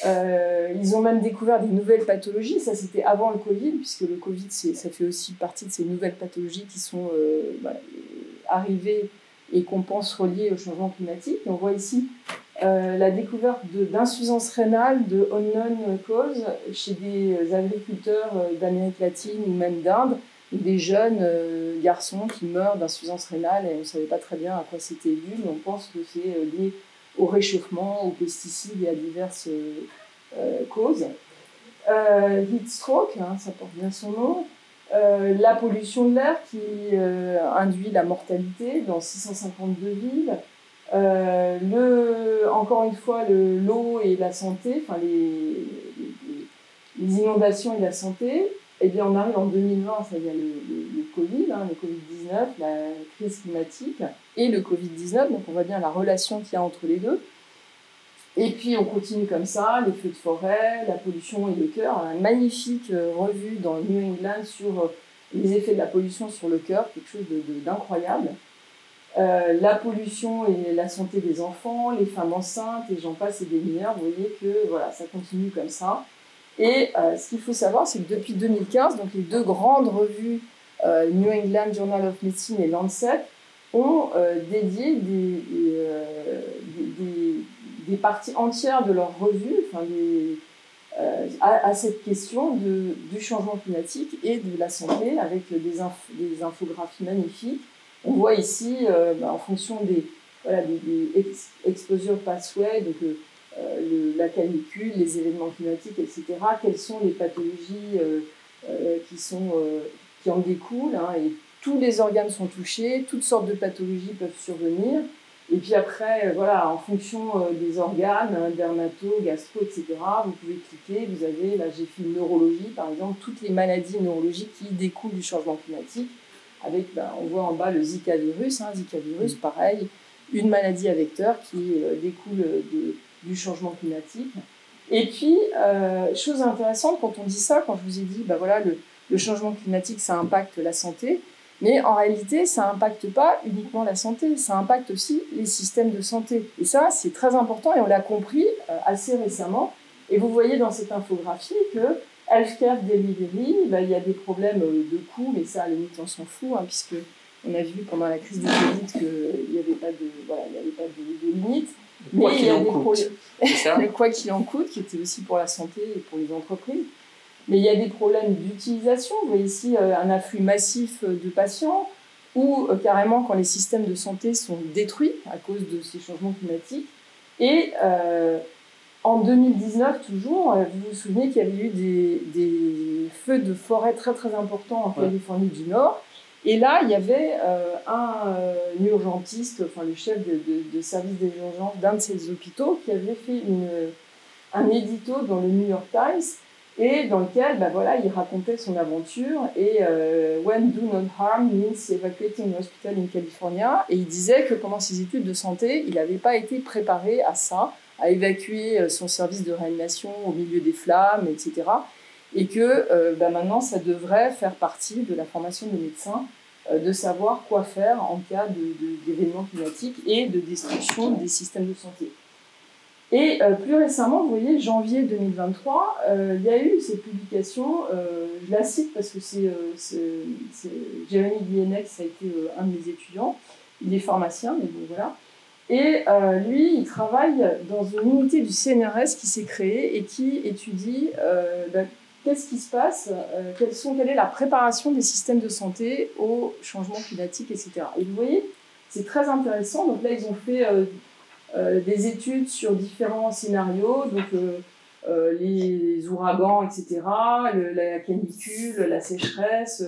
Euh, ils ont même découvert des nouvelles pathologies, ça c'était avant le Covid, puisque le Covid ça fait aussi partie de ces nouvelles pathologies qui sont euh, arrivées et qu'on pense reliées au changement climatique. on voit ici euh, la découverte d'insuffisance rénale de unknown cause chez des agriculteurs euh, d'Amérique latine ou même d'Inde, des jeunes euh, garçons qui meurent d'insuffisance rénale et on ne savait pas très bien à quoi c'était dû, mais on pense que c'est lié au réchauffement, aux pesticides et à diverses causes. heat stroke, hein, ça porte bien son nom. la pollution de l'air qui induit la mortalité dans 652 villes. Euh, le, encore une fois, l'eau et la santé, enfin les, les, inondations et la santé, eh bien, on arrive en 2020, ça y a le, le, Covid, hein, le Covid-19, la crise climatique et le Covid-19, donc on voit bien la relation qu'il y a entre les deux. Et puis on continue comme ça, les feux de forêt, la pollution et le cœur. Un magnifique euh, revue dans New England sur euh, les effets de la pollution sur le cœur, quelque chose d'incroyable. Euh, la pollution et la santé des enfants, les femmes enceintes, et j'en passe et des mineurs, vous voyez que voilà, ça continue comme ça. Et ce qu'il faut savoir, c'est que depuis 2015, donc les deux grandes revues, New England Journal of Medicine et Lancet, ont dédié des, parties entières de leur revue euh, à, cette question du changement climatique et de la santé avec des infographies magnifiques. On voit ici, euh, bah, en fonction des, voilà, des, exposure pathway, donc euh, la canicule, les événements climatiques, etc., quelles sont les pathologies qui, sont, qui en découlent. Hein, et tous les organes sont touchés, toutes sortes de pathologies peuvent survenir. Et puis après, euh, voilà, en fonction euh, des organes, hein, gastro, etc., vous pouvez cliquer, vous avez, là j'ai fait neurologie par exemple, toutes les maladies neurologiques qui découlent du changement climatique. Avec, ben, on voit en bas le Zika virus, hein, Zika virus, pareil, une maladie à vecteur qui euh, découle du changement climatique. Et puis, chose intéressante, quand on dit ça, quand je vous ai dit, ben voilà, le, le changement climatique, ça impacte la santé, mais en réalité, ça n'impacte pas uniquement la santé, ça impacte aussi les systèmes de santé. Et ça, c'est très important et on l'a compris euh, assez récemment. Et vous voyez dans cette infographie que healthcare delivery, bah, il y a des problèmes euh, de coûts, mais ça, à la limite, on s'en fout, hein, puisque on a vu pendant la crise du Covid qu'il n'y avait pas de, voilà, il y avait pas de, de limite. Mais il y a des problèmes. [LAUGHS] Le quoi qu'il en coûte, qui était aussi pour la santé et pour les entreprises. Mais il y a des problèmes d'utilisation. Vous voyez ici euh, un afflux massif euh, de patients ou euh, carrément quand les systèmes de santé sont détruits à cause de ces changements climatiques. Et en 2019, toujours, vous vous souvenez qu'il y avait eu des, des, feux de forêt très très importants en Californie du Nord. Et là, il y avait un urgentiste, enfin le chef de, de, service des urgences d'un de ces hôpitaux, qui avait fait une, un édito dans le New York Times et dans lequel bah voilà, il racontait son aventure et euh, When Do Not Harm Means Evacuating Hospital in California. Et il disait que pendant ses études de santé, il n'avait pas été préparé à ça, à évacuer euh, son service de réanimation au milieu des flammes, etc. Et que euh, bah maintenant, ça devrait faire partie de la formation des médecins de savoir quoi faire en cas d'événements climatiques et de destruction des systèmes de santé. Et euh, plus récemment, vous voyez, janvier 2023, euh, il y a eu cette publication, euh, je la cite parce que c'est Jérémy Guillenex, ça a été un de mes étudiants, il est pharmacien, mais bon voilà. Et lui, il travaille dans une unité du CNRS qui s'est créée et qui étudie ben, qu'est-ce qui se passe, quelles sont, quelle est la préparation des systèmes de santé au changement climatique, etc. Et vous voyez, c'est très intéressant. Donc là, ils ont fait euh, des études sur différents scénarios, donc euh, euh, les, ouragans, etc., la canicule, la sécheresse,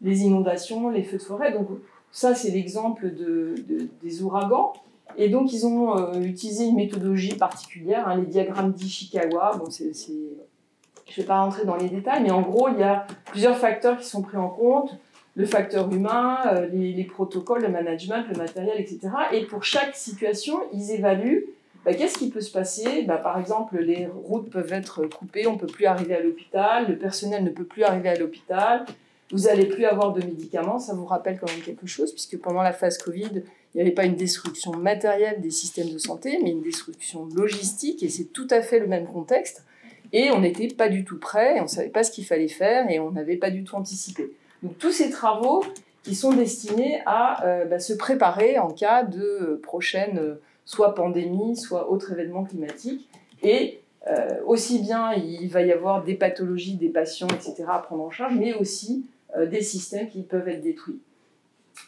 les inondations, les feux de forêt. Donc ça, c'est l'exemple de, des ouragans. Et donc, ils ont utilisé une méthodologie particulière, hein, les diagrammes d'Ishikawa. Bon, c'est, je ne vais pas rentrer dans les détails, mais en gros, il y a plusieurs facteurs qui sont pris en compte le facteur humain, euh, les, protocoles, le management, le matériel, etc. Et pour chaque situation, ils évaluent bah, qu'est-ce qui peut se passer? Bah, par exemple, les routes peuvent être coupées, on ne peut plus arriver à l'hôpital, le personnel ne peut plus arriver à l'hôpital, vous n'allez plus avoir de médicaments. Ça vous rappelle quand même quelque chose, puisque pendant la phase Covid, il n'y avait pas une destruction matérielle des systèmes de santé, mais une destruction logistique, et c'est tout à fait le même contexte. Et on n'était pas du tout prêt, on ne savait pas ce qu'il fallait faire, et on n'avait pas du tout anticipé. Donc tous ces travaux qui sont destinés à euh, bah, se préparer en cas de prochaine euh, soit pandémie, soit autre événement climatique. Et euh, aussi bien il va y avoir des pathologies des patients, etc. à prendre en charge, mais aussi des systèmes qui peuvent être détruits.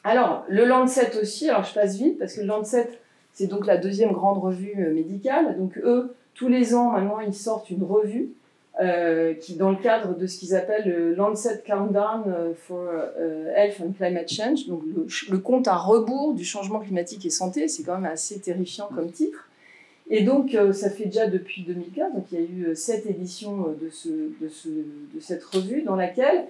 Alors, le Lancet aussi, alors je passe vite parce que le Lancet, c'est donc la deuxième grande revue médicale. Donc eux, tous les ans, maintenant, ils sortent une revue euh, qui, dans le cadre de ce qu'ils appellent le Lancet Countdown euh, for euh, Health and Climate Change, donc le, compte à rebours du changement climatique et santé, c'est quand même assez terrifiant comme titre. Et donc, ça fait déjà depuis 2015, donc il y a eu sept éditions de, ce, de, ce, de cette revue dans laquelle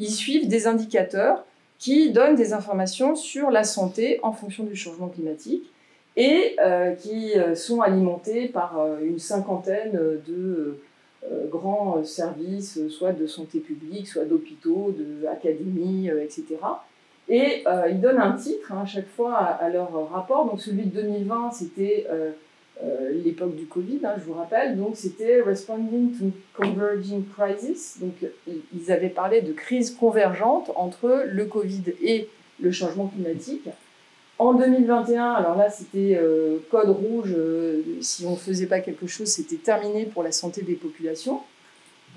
ils suivent des indicateurs qui donnent des informations sur la santé en fonction du changement climatique et euh, qui euh, sont alimentés par euh, une cinquantaine de grands services, soit de santé publique, soit d'hôpitaux, d'académies, etc. Et ils donnent un titre hein, à chaque fois à, leur rapport. Donc celui de 2020, c'était l'époque du Covid, hein, je vous rappelle. Donc c'était Responding to Converging Crisis. Donc ils avaient parlé de crise convergente entre le Covid et le changement climatique. En 2021, alors là, c'était euh, code rouge. Euh, si on ne faisait pas quelque chose, c'était terminé pour la santé des populations.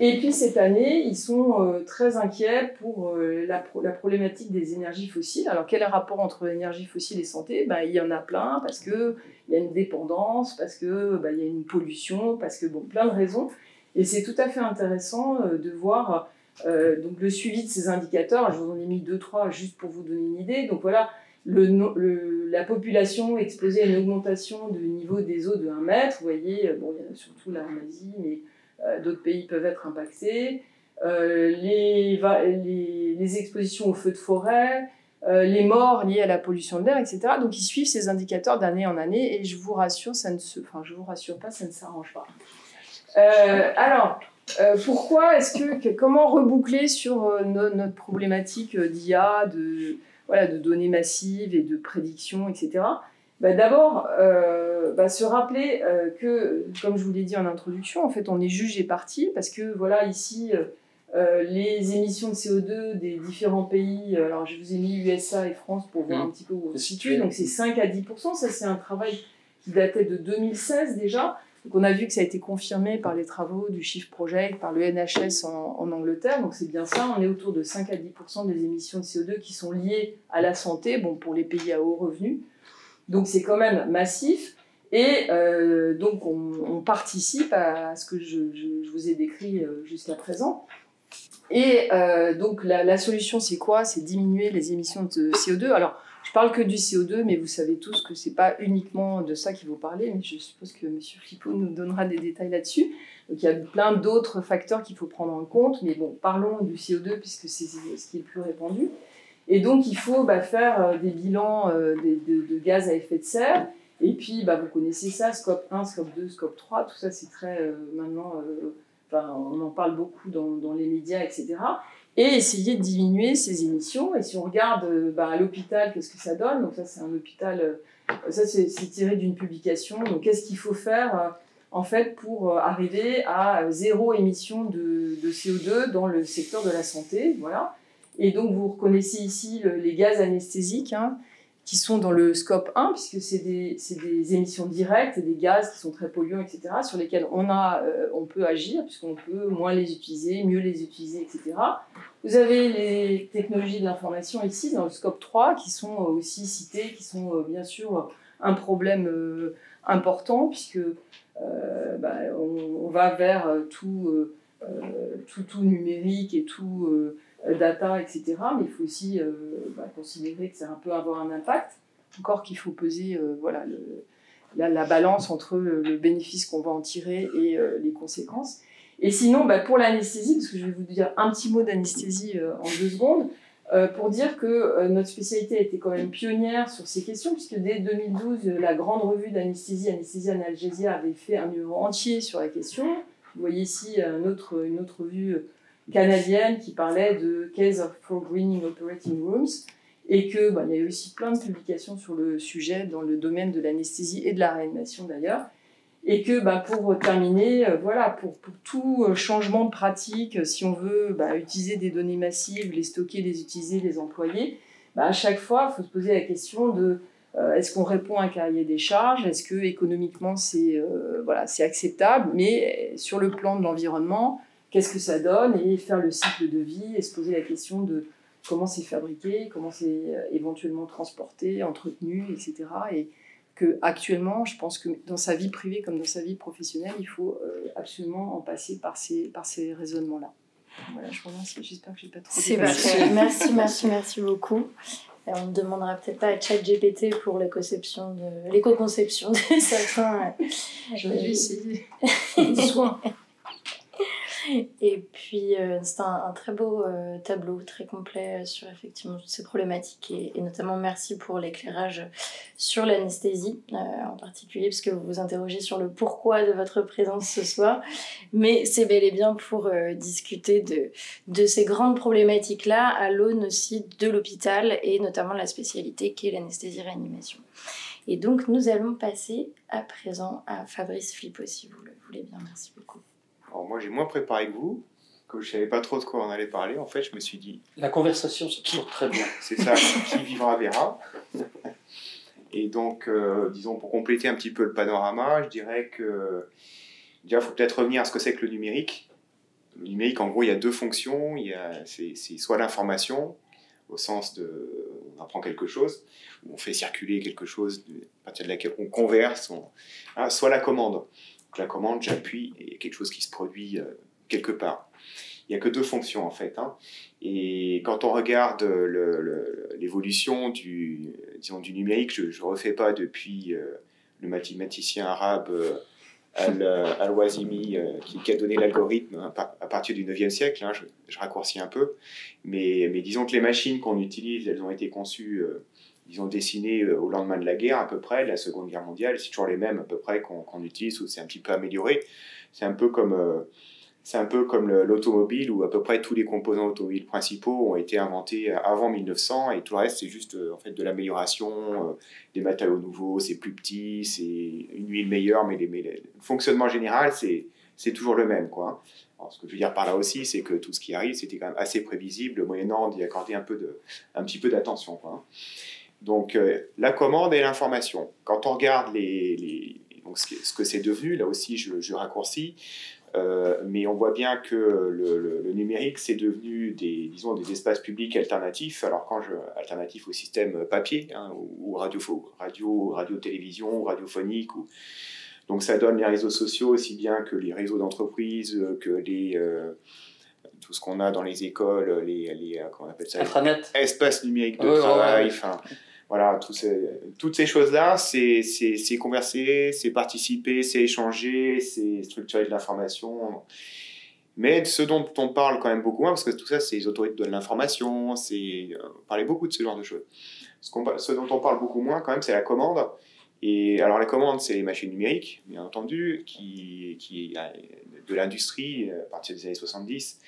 Et puis cette année, ils sont euh, très inquiets pour la, la, problématique des énergies fossiles. Alors quel est le rapport entre énergie fossile et santé? Ben, Il y en a plein parce qu'il y a une dépendance, parce qu'il ben, y a une pollution, parce que bon, plein de raisons. Et c'est tout à fait intéressant de voir donc le suivi de ces indicateurs. Je vous en ai mis deux, trois juste pour vous donner une idée. Donc voilà, le, la population exposée à une augmentation du niveau des eaux de 1 mètre. Vous voyez, euh, bon, il y en a surtout Asie, mais euh, d'autres pays peuvent être impactés. Euh, les, les, les, expositions aux feux de forêt, les morts liées à la pollution de l'air, etc. Donc ils suivent ces indicateurs d'année en année et je vous rassure, ça ne se, enfin je vous rassure pas, ça ne s'arrange pas. alors, pourquoi est-ce que, comment reboucler sur notre problématique d'IA, de voilà, de données massives et de prédictions, etc. Bah, D'abord, euh, bah, se rappeler euh, que, comme je vous l'ai dit en introduction, en fait, on est juge et parti parce que, voilà, ici, euh, les émissions de CO2 des différents pays, alors je vous ai mis USA et France pour voir mmh. un petit peu où on se situe, donc c'est 5 à 10%, ça c'est un travail qui datait de 2016 déjà, donc on a vu que ça a été confirmé par les travaux du Shift Project, par le NHS en, Angleterre. Donc c'est bien ça, on est autour de 5 à 10% des émissions de CO2 qui sont liées à la santé, bon pour les pays à haut revenu. Donc c'est quand même massif. Et euh, donc on, participe à ce que je, vous ai décrit euh, jusqu'à présent. Et euh, donc la, solution c'est quoi? C'est diminuer les émissions de CO2. Alors je parle que du CO2, mais vous savez tous que c'est pas uniquement de ça qu'il faut parler, mais je suppose que M. Flippo nous donnera des détails là-dessus. Donc il y a plein d'autres facteurs qu'il faut prendre en compte, mais bon, parlons du CO2 puisque c'est ce qui est le plus répandu. Et donc il faut bah, faire euh, des bilans euh, de, gaz à effet de serre. Et puis bah, vous connaissez ça, scope 1, scope 2, scope 3, tout ça c'est très euh, maintenant, enfin, on en parle beaucoup dans, les médias, etc et essayer de diminuer ces émissions. Et si on regarde bah, à l'hôpital, qu'est-ce que ça donne? Donc ça, c'est un hôpital, ça c'est tiré d'une publication. Donc qu'est-ce qu'il faut faire en fait pour arriver à zéro émission de, de, CO2 dans le secteur de la santé? Voilà. Et donc vous reconnaissez ici les gaz anesthésiques. Hein, qui sont dans le scope 1, puisque c'est des, des, émissions directes, des gaz qui sont très polluants, etc., sur lesquels on, a, euh, on peut agir, puisqu'on peut moins les utiliser, mieux les utiliser, etc. Vous avez les technologies de l'information ici, dans le scope 3, qui sont aussi citées, qui sont euh, bien sûr un problème euh, important, puisque bah, on, va vers tout, tout, tout, numérique et tout data, etc. Mais il faut aussi euh, bah, considérer que ça peut avoir un impact. Encore qu'il faut peser euh, voilà, la, balance entre le bénéfice qu'on va en tirer et les conséquences. Et sinon, bah, pour l'anesthésie, parce que je vais vous dire un petit mot d'anesthésie en deux secondes, pour dire que notre spécialité a été quand même pionnière sur ces questions, puisque dès 2012, la grande revue d'anesthésie, Anesthésie Analgésia, avait fait un numéro entier sur la question. Vous voyez ici un autre, une autre revue canadienne qui parlait de Case of Pro Greening Operating Rooms et que bah, il y a eu aussi plein de publications sur le sujet dans le domaine de l'anesthésie et de la réanimation d'ailleurs. Et que bah, pour terminer euh, voilà pour, pour, tout euh, changement de pratique si on veut bah, utiliser des données massives les stocker les utiliser les employer bah, à chaque fois il faut se poser la question de euh, est-ce qu'on répond à un cahier des charges? Est-ce que économiquement c'est voilà, c'est acceptable? Mais sur le plan de l'environnement, qu'est-ce que ça donne et faire le cycle de vie et se poser la question de comment c'est fabriqué, comment c'est euh, éventuellement transporté, entretenu, etc. Et que actuellement, je pense que dans sa vie privée comme dans sa vie professionnelle, il faut euh, absolument en passer par ces, par ces raisonnements-là. Voilà, je vous remercie. J'espère que j'ai pas trop. C'est parfait. merci, merci, merci beaucoup. on ne demandera peut-être pas à ChatGPT pour l'éco-conception de, l'éco-conception de [LAUGHS] certains. Je vais essayer. Soin. Et puis, euh, c'est un, très beau euh, tableau, très complet euh, sur effectivement toutes ces problématiques. Et, notamment, merci pour l'éclairage sur l'anesthésie en particulier, parce que vous vous interrogez sur le pourquoi de votre présence ce soir. Mais c'est bel et bien pour discuter de, de ces grandes problématiques-là à l'aune aussi de l'hôpital et notamment la spécialité qui est l'anesthésie-réanimation. Et donc, nous allons passer à présent à Fabrice Flippo, si vous le voulez bien. Merci beaucoup. Alors moi j'ai moins préparé que vous, que je savais pas trop de quoi on allait parler. En fait, je me suis dit. La conversation, c'est toujours très bien. [LAUGHS] C'est ça, qui vivra verra. Et donc, euh, disons, pour compléter un petit peu le panorama, je dirais que. Déjà, il faut peut-être revenir à ce que c'est que le numérique. Le numérique, en gros, il y a deux fonctions. Il y a, c'est, soit l'information, au sens de. On apprend quelque chose, on fait circuler quelque chose à partir de laquelle on converse, ah, soit la commande la commande, j'appuie et il y a quelque chose qui se produit euh, quelque part. Il n'y a que deux fonctions en fait. Hein. Et quand on regarde l'évolution du, disons, du numérique, je ne refais pas depuis euh, le mathématicien arabe euh, Al-Wazimi qui, a donné l'algorithme hein, à partir du 9e siècle, hein, je, raccourcis un peu, mais, mais disons que les machines qu'on utilise, elles ont été conçues ils ont dessiné euh, au lendemain de la guerre à peu près, la Seconde Guerre mondiale, c'est toujours les mêmes à peu près qu'on utilise ou c'est un petit peu amélioré. C'est un peu comme euh, c'est un peu comme l'automobile où à peu près tous les composants automobiles principaux ont été inventés avant 1900 et tout le reste c'est juste euh, en fait de l'amélioration, des matériaux nouveaux, c'est plus petit, c'est une huile meilleure, mais, les, le fonctionnement général c'est c'est toujours le même quoi. Alors, ce que je veux dire par là aussi, c'est que tout ce qui arrive, c'était quand même assez prévisible, moyennant d'y accorder un peu de, un petit peu d'attention quoi. Donc euh, la commande et l'information. Quand on regarde les, donc, ce que c'est devenu, là aussi je, raccourcis, euh, mais on voit bien que le, numérique c'est devenu des, disons, des espaces publics alternatifs. Alors quand je alternatifs au système papier hein, ou, radio, radio, radio télévision, radiophonique ou donc ça donne les réseaux sociaux aussi bien que les réseaux d'entreprise, que les euh, tout ce qu'on a dans les écoles, les, les comment on appelle ça, espaces numériques de travail, enfin voilà, toutes ces choses-là, c'est converser, c'est participer, c'est échanger, c'est structurer de l'information. Mais ce dont on parle quand même beaucoup moins, parce que tout ça, c'est les autorités de l'information, c'est euh, on parlait beaucoup de ce genre de choses. Ce, ce, dont on parle beaucoup moins quand même, c'est la commande. Et alors la commande, c'est les machines numériques, bien entendu, qui, qui de l'industrie à partir des années 70.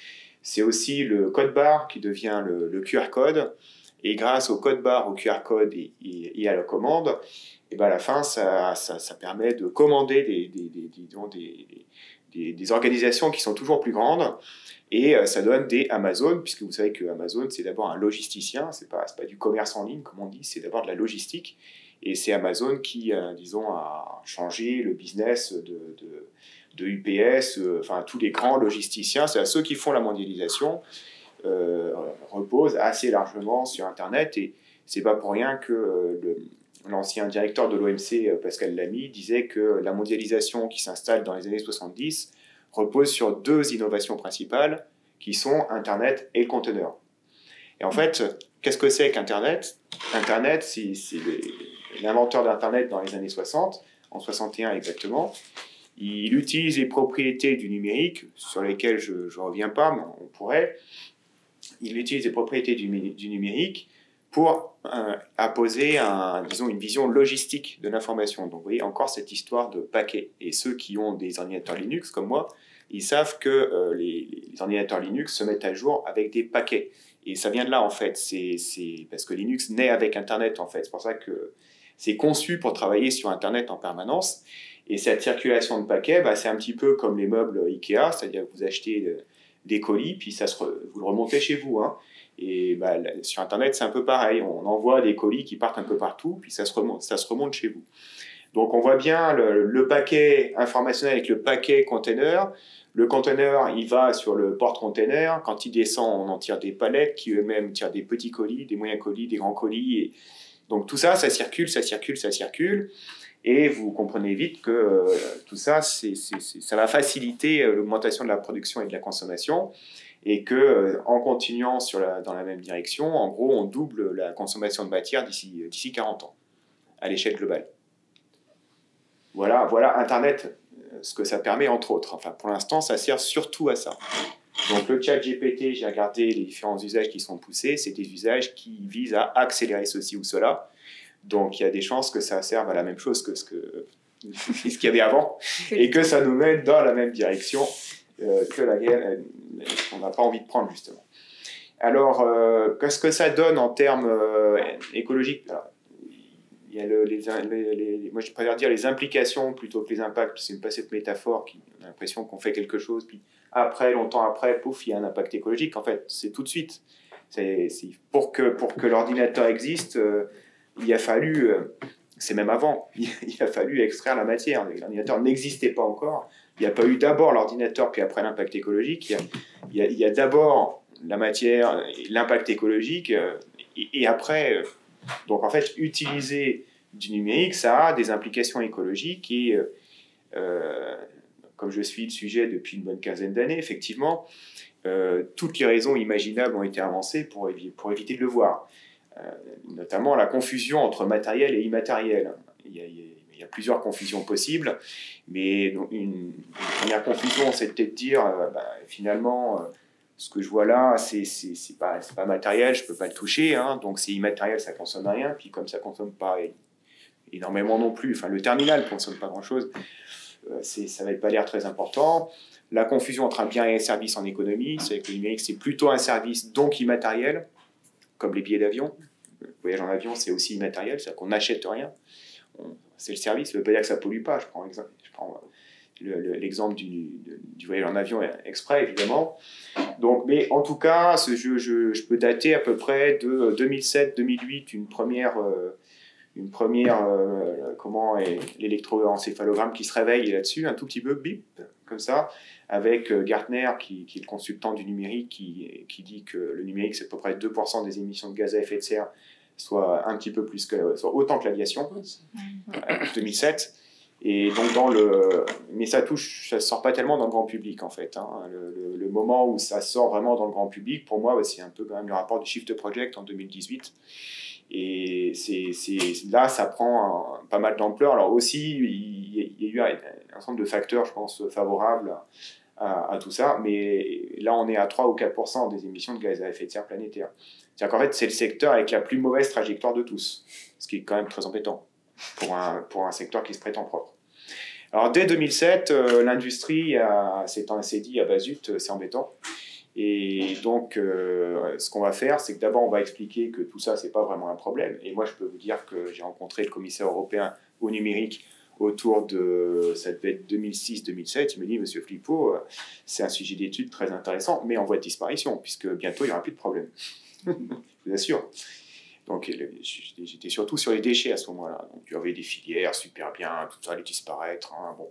C'est aussi le code barre qui devient le, QR code. Et grâce au code barre, au QR code et, à la commande, et ben à la fin, ça, ça, permet de commander des, des, des, des, organisations qui sont toujours plus grandes. Et euh, ça donne des Amazon, puisque vous savez que Amazon, c'est d'abord un logisticien, c'est pas, pas du commerce en ligne, comme on dit, c'est d'abord de la logistique. Et c'est Amazon qui, euh, disons, a changé le business de, de UPS, euh, enfin tous les grands logisticiens, c'est à ceux qui font la mondialisation. Euh, repose assez largement sur Internet. Et c'est pas pour rien que euh, l'ancien directeur de l'OMC, Pascal Lamy, disait que la mondialisation qui s'installe dans les années 70 repose sur deux innovations principales qui sont Internet et le conteneur. Et en fait, qu'est-ce que c'est qu'Internet? Internet, c'est l'inventeur d'Internet dans les années 60, en 61 exactement. Il utilise les propriétés du numérique, sur lesquelles je ne reviens pas, mais on pourrait, il utilise les propriétés du, numérique pour euh, apposer une vision logistique de l'information. Donc vous voyez encore cette histoire de paquets. Et ceux qui ont des ordinateurs Linux comme moi, ils savent que euh, les, ordinateurs Linux se mettent à jour avec des paquets. Et ça vient de là en fait. C'est parce que Linux naît avec Internet en fait. C'est pour ça que c'est conçu pour travailler sur Internet en permanence. Et cette circulation de paquets, bah, c'est un petit peu comme les meubles Ikea, c'est-à-dire que vous achetez euh, des colis, puis ça se vous le remontez chez vous. Hein. Et bah, sur Internet, c'est un peu pareil. On envoie des colis qui partent un peu partout, puis ça se remonte, ça se remonte chez vous. Donc on voit bien le, paquet informationnel avec le paquet container. Le container, il va sur le porte-container. Quand il descend, on en tire des palettes qui eux-mêmes tirent des petits colis, des moyens colis, des grands colis. Donc tout ça, ça circule, ça circule, ça circule. Et vous comprenez vite que euh, tout ça, ça va faciliter euh, l'augmentation de la production et de la consommation. et que en continuant dans la même direction, en gros, on double la consommation de matière d'ici, d'ici 40 ans, à l'échelle globale. Voilà, voilà Internet, ce que ça permet, entre autres. Enfin, pour l'instant, ça sert surtout à ça. Donc le chat GPT, j'ai regardé les différents usages qui sont poussés, c'est des usages qui visent à accélérer ceci ou cela. Donc il y a des chances que ça serve à la même chose que ce que [LAUGHS] ce qu'il y avait avant et que ça nous mène dans la même direction euh, que la guerre euh, qu'on n'a pas envie de prendre justement. Alors euh, qu'est-ce que ça donne en termes écologiques? Il y a les, moi je préfère dire les implications plutôt que les impacts, c'est pas cette métaphore qui a l'impression qu'on fait quelque chose, puis après, longtemps après, pouf, il y a un impact écologique. En fait, c'est tout de suite. C'est, pour que, pour que l'ordinateur existe, euh, il a fallu, euh, c'est même avant, [LAUGHS] il, a fallu extraire la matière. L'ordinateur n'existait pas encore. Il n'y a pas eu d'abord l'ordinateur, puis après l'impact écologique. Il y a, d'abord la matière, l'impact écologique, euh, et, après. donc en fait, utiliser du numérique, ça a des implications écologiques et comme je suis le sujet depuis une bonne quinzaine d'années, effectivement, euh, toutes les raisons imaginables ont été avancées pour éviter de le voir. Euh, notamment la confusion entre matériel et immatériel. Il y, a, plusieurs confusions possibles, mais une, première confusion, c'est peut-être dire, euh, bah, finalement, ce que je vois là, c'est pas, pas matériel, je peux pas le toucher, hein, donc c'est immatériel, ça consomme rien, puis comme ça consomme pas énormément non plus, enfin le terminal consomme pas grand-chose, euh, ça n'avait pas l'air très important. La confusion entre un bien et un service en économie, c'est que le numérique, c'est plutôt un service, donc immatériel, comme les billets d'avion. Le voyage en avion, c'est aussi immatériel, c'est-à-dire qu'on n'achète rien. C'est le service, ça ne veut pas dire que ça pollue pas. Je prends, je prends l'exemple du, du, voyage en avion exprès, évidemment. Donc, mais en tout cas, ce, je, je, peux dater à peu près de 2007-2008 une première euh, une première, euh, comment l'électroencéphalogramme qui se réveille là-dessus, un tout petit peu, bip, comme ça, avec euh, Gartner, qui, qui, est le consultant du numérique, qui, qui dit que le numérique, c'est à peu près 2% des émissions de gaz à effet de serre, soit un petit peu plus que, soit autant que l'aviation, 2007. Et donc dans le, mais ça touche, ça sort pas tellement dans le grand public en fait. Hein. Le, le, moment où ça sort vraiment dans le grand public, pour moi, c'est un peu quand même le rapport du Shift Project en 2018 et c'est, là, ça prend pas mal d'ampleur. Alors aussi, il, y a eu un, ensemble de facteurs, je pense, favorables à, tout ça. Mais là, on est à 3 ou 4% des émissions de gaz à effet de serre planétaire. C'est-à-dire qu'en fait, c'est le secteur avec la plus mauvaise trajectoire de tous, ce qui est quand même très embêtant pour un, pour un secteur qui se prétend propre. Alors dès 2007, euh, l'industrie s'est dit, ah bah zut, c'est embêtant. Et donc, euh, ce qu'on va faire, c'est que d'abord, on va expliquer que tout ça, c'est pas vraiment un problème. Et moi, je peux vous dire que j'ai rencontré le commissaire européen au numérique autour de, ça devait être 2006-2007. Il me dit, Monsieur Flippo, euh, c'est un sujet d'étude très intéressant, mais en voie de disparition, puisque bientôt, il n'y aura plus de problème. [LAUGHS] je vous assure. Donc, j'étais surtout sur les déchets à ce moment-là. Donc, il y avait des filières super bien, tout ça allait disparaître. Hein, bon.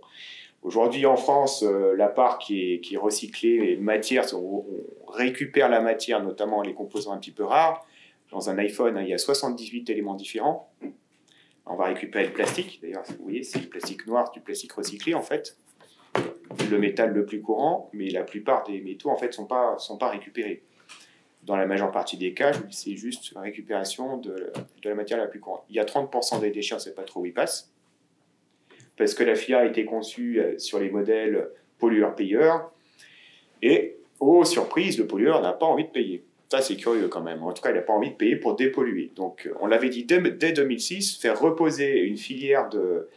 Aujourd'hui, en France, euh, la part qui est, recyclée, les matières, on, récupère la matière, notamment les composants un petit peu rares. Dans un iPhone, hein, il y a 78 éléments différents. On va récupérer le plastique, d'ailleurs, vous voyez, c'est du plastique noir, du plastique recyclé en fait. Le métal le plus courant, mais la plupart des métaux en fait ne sont pas, sont pas récupérés. Dans la majeure partie des cas, c'est juste la récupération de, de, la matière la plus courante. Il y a 30% des déchets, on ne sait pas trop où ils passent parce que la FIA a été conçue euh, sur les modèles pollueur-payeur. Et, oh surprise, le pollueur n'a pas envie de payer. Ça, c'est curieux quand même. En tout cas, il n'a pas envie de payer pour dépolluer. Donc, euh, on l'avait dit dès, 2006, faire reposer une filière de,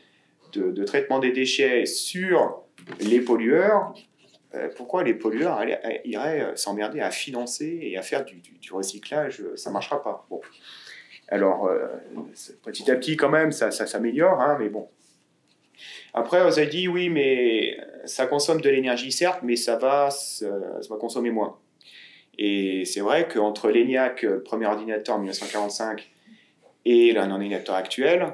de, traitement des déchets sur les pollueurs. Euh, pourquoi les pollueurs iraient s'emmerder à financer et à faire du, recyclage Ça ne marchera pas. Bon. Alors, petit à petit, quand même, ça, ça s'améliore, hein, mais bon, après, on a dit oui, mais ça consomme de l'énergie, certes, mais ça va, ça, va consommer moins. Et c'est vrai qu'entre l'ENIAC, le premier ordinateur en 1945, et un ordinateur actuel,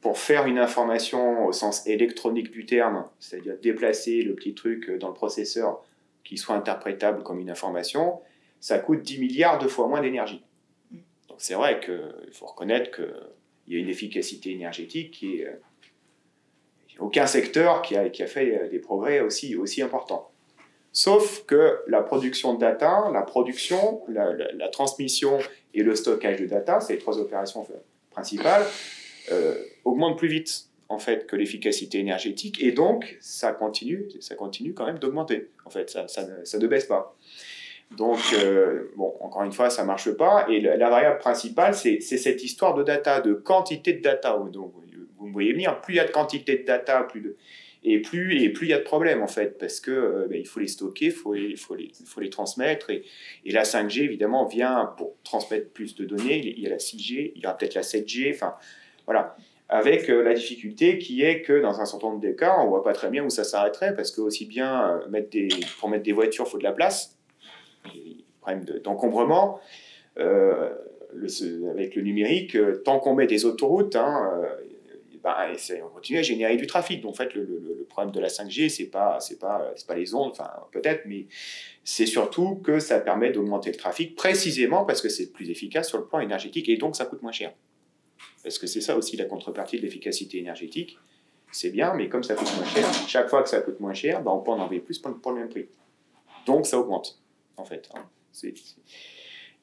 pour faire une information au sens électronique du terme, c'est-à-dire déplacer le petit truc dans le processeur qui soit interprétable comme une information, ça coûte 10 milliards de fois moins d'énergie. Donc c'est vrai qu'il faut reconnaître qu'il y a une efficacité énergétique qui est aucun secteur qui a, qui a fait des progrès aussi, aussi importants. Sauf que la production de data, la production, la, transmission et le stockage de data, ces trois opérations principales, euh, augmentent plus vite en fait que l'efficacité énergétique et donc ça continue, ça continue quand même d'augmenter. En fait, ça, ça, ne, ça, ne, baisse pas. Donc, euh, bon, encore une fois, ça marche pas. Et la, variable principale, c'est cette histoire de data, de quantité de data. Donc, vous me voyez venir, plus il y a de quantité de data, plus de, et plus et plus il y a de problèmes en fait parce que euh, ben, il faut les stocker, il faut les, faut les, transmettre et, et, la 5G évidemment vient pour transmettre plus de données. Il y a la 6G, il y aura peut-être la 7G, enfin voilà. Avec euh, la difficulté qui est que dans un certain nombre de cas, on voit pas très bien où ça s'arrêterait parce que aussi bien euh, mettre des, pour mettre des voitures, il faut de la place, problème d'encombrement. avec le numérique, tant qu'on met des autoroutes, hein, bah, on continue à générer du trafic. Donc, en fait, le, problème de la 5G, c'est pas, pas, les ondes, peut-être, mais c'est surtout que ça permet d'augmenter le trafic précisément parce que c'est plus efficace sur le plan énergétique et donc ça coûte moins cher. Parce que c'est ça aussi la contrepartie de l'efficacité énergétique. C'est bien, mais comme ça coûte moins cher, chaque fois que ça coûte moins cher, bah, on peut en enlever plus pour, le même prix. Donc, ça augmente, en fait. Hein. C'est,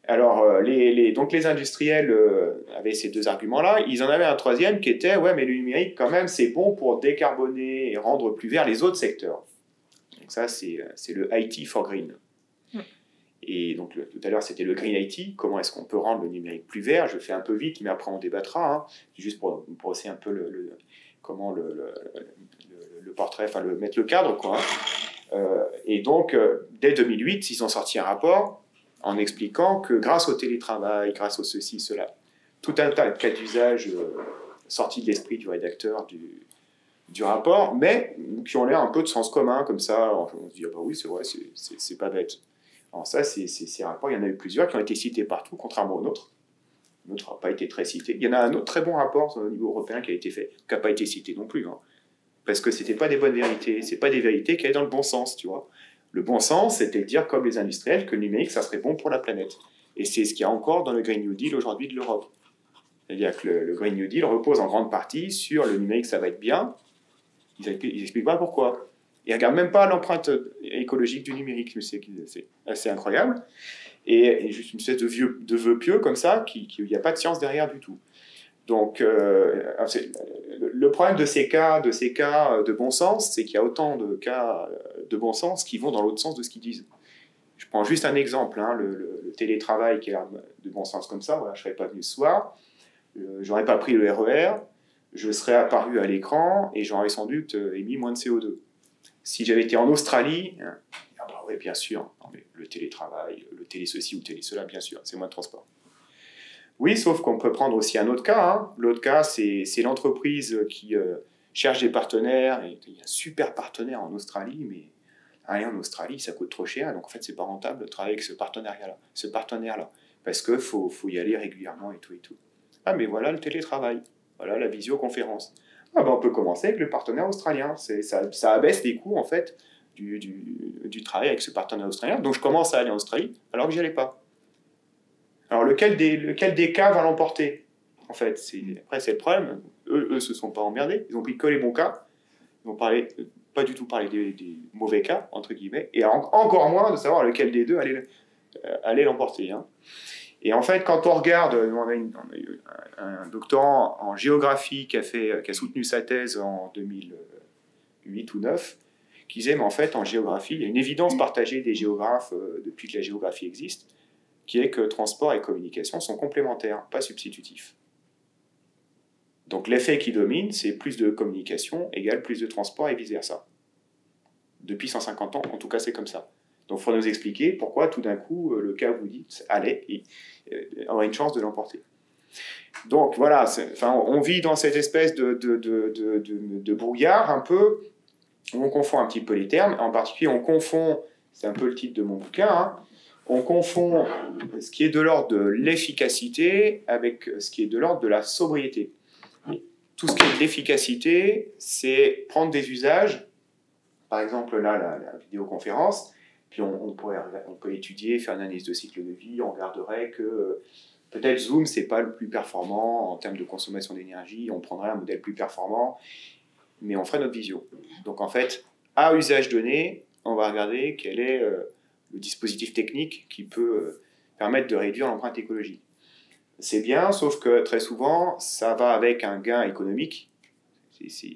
alors, euh, les, donc les industriels euh, avaient ces deux arguments-là. Ils en avaient un troisième qui était, ouais, mais le numérique, quand même, c'est bon pour décarboner et rendre plus vert les autres secteurs. Donc ça, c'est euh, le IT for Green. Hmm. Et donc tout à l'heure, c'était le Green IT. Comment est-ce qu'on peut rendre le numérique plus vert? Je fais un peu vite, mais après on débattra. Hein. Juste pour, pour un peu le, comment le, le, portrait, enfin le, mettre le cadre. Quoi, hein. et donc, dès 2008, ils ont sorti un rapport en expliquant que grâce au télétravail, grâce au ceci, cela, tout un tas de cas d'usage euh, sortis de l'esprit du rédacteur du, rapport, mais qui ont l'air un peu de sens commun, comme ça, on se dit, ah bah oui, c'est vrai, c'est pas bête. Alors ça, c'est ces rapports, il y en a eu plusieurs qui ont été cités partout, contrairement aux nôtres. L'autre n'a pas été très cité. Il y en a un autre très bon rapport au niveau européen qui a été fait, qui n'a pas été cité non plus. Hein. parce que ce n'était pas des bonnes vérités, c'est pas des vérités qui allaient dans le bon sens, tu vois. Le bon sens, c'était de dire, comme les industriels, que le numérique, ça serait bon pour la planète. Et c'est ce qu'il y a encore dans le Green New Deal aujourd'hui de l'Europe. C'est-à-dire que le, Green New Deal repose en grande partie sur le numérique, ça va être bien. Ils n'expliquent pas pourquoi. Ils ne regardent même pas l'empreinte écologique du numérique. C'est assez incroyable. Et, juste une espèce de, vieux, de vœu pieux comme ça, qui il n'y a pas de science derrière du tout. Donc, euh, le problème de ces cas, de ces cas de bon sens, c'est qu'il y a autant de cas de bon sens qui vont dans l'autre sens de ce qu'ils disent. Je prends juste un exemple, hein, le, télétravail qui est de bon sens comme ça. Voilà, je serais pas venu ce soir, euh, j'aurais pas pris le RER, e je serais apparu à l'écran et j'aurais sans doute euh, émis moins de CO2. Si j'avais été en Australie, hein, ah bah bien sûr, le télétravail, le télé ceci ou le télé cela, bien sûr, c'est moins de transport. Oui, sauf qu'on peut prendre aussi un autre cas. Hein. L'autre cas, c'est l'entreprise qui euh, cherche des partenaires. Et il y a un super partenaire en Australie, mais aller en Australie, ça coûte trop cher. Donc en fait, c'est pas rentable de travailler avec ce partenariat-là, partenaire-là, parce qu'il faut, y aller régulièrement et tout et tout. Ah, mais voilà le télétravail, voilà la visioconférence. Ah ben on peut commencer avec le partenaire australien. Ça, abaisse les coûts en fait du, travail avec ce partenaire australien. Donc je commence à aller en Australie alors que j'y allais pas. Alors, lequel des, lequel des cas va l'emporter? En fait, après, c'est le problème. Eux, eux se sont pas emmerdés. Ils ont pris que les bons cas. Ils n'ont parlé, pas du tout parlé des, mauvais cas, entre guillemets. Et encore moins de savoir lequel des deux allait, euh, allait l'emporter. Hein. Et en fait, quand on regarde, on a, eu un, doctorant en géographie qui a, fait, qui a soutenu sa thèse en 2008 ou 2009, qui disait, mais en fait, en géographie, il y a une évidence partagée des géographes euh, depuis que la géographie existe qui est que transport et communication sont complémentaires, pas substitutifs. Donc l'effet qui domine, c'est plus de communication égale plus de transport et vice-versa. Depuis 150 ans, en tout cas, c'est comme ça. Donc il faut nous expliquer pourquoi tout d'un coup, euh, le cas vous dites allait et euh, aurait une chance de l'emporter. Donc voilà, enfin, on vit dans cette espèce de, de, de, de, brouillard un peu, on confond un petit peu les termes, en particulier on confond, c'est un peu le titre de mon bouquin, hein, on confond ce qui est de l'ordre de l'efficacité avec ce qui est de l'ordre de la sobriété. Tout ce qui est de l'efficacité, c'est prendre des usages, par exemple là, la, vidéoconférence, puis on, pourrait, on peut étudier, faire une analyse de cycle de vie, on regarderait que euh, peut-être Zoom, c'est pas le plus performant en termes de consommation d'énergie, on prendrait un modèle plus performant, mais on ferait notre vision. Donc en fait, à usage donné, on va regarder quel est le dispositif technique qui peut permettre de réduire l'empreinte écologique. C'est bien, sauf que très souvent, ça va avec un gain économique.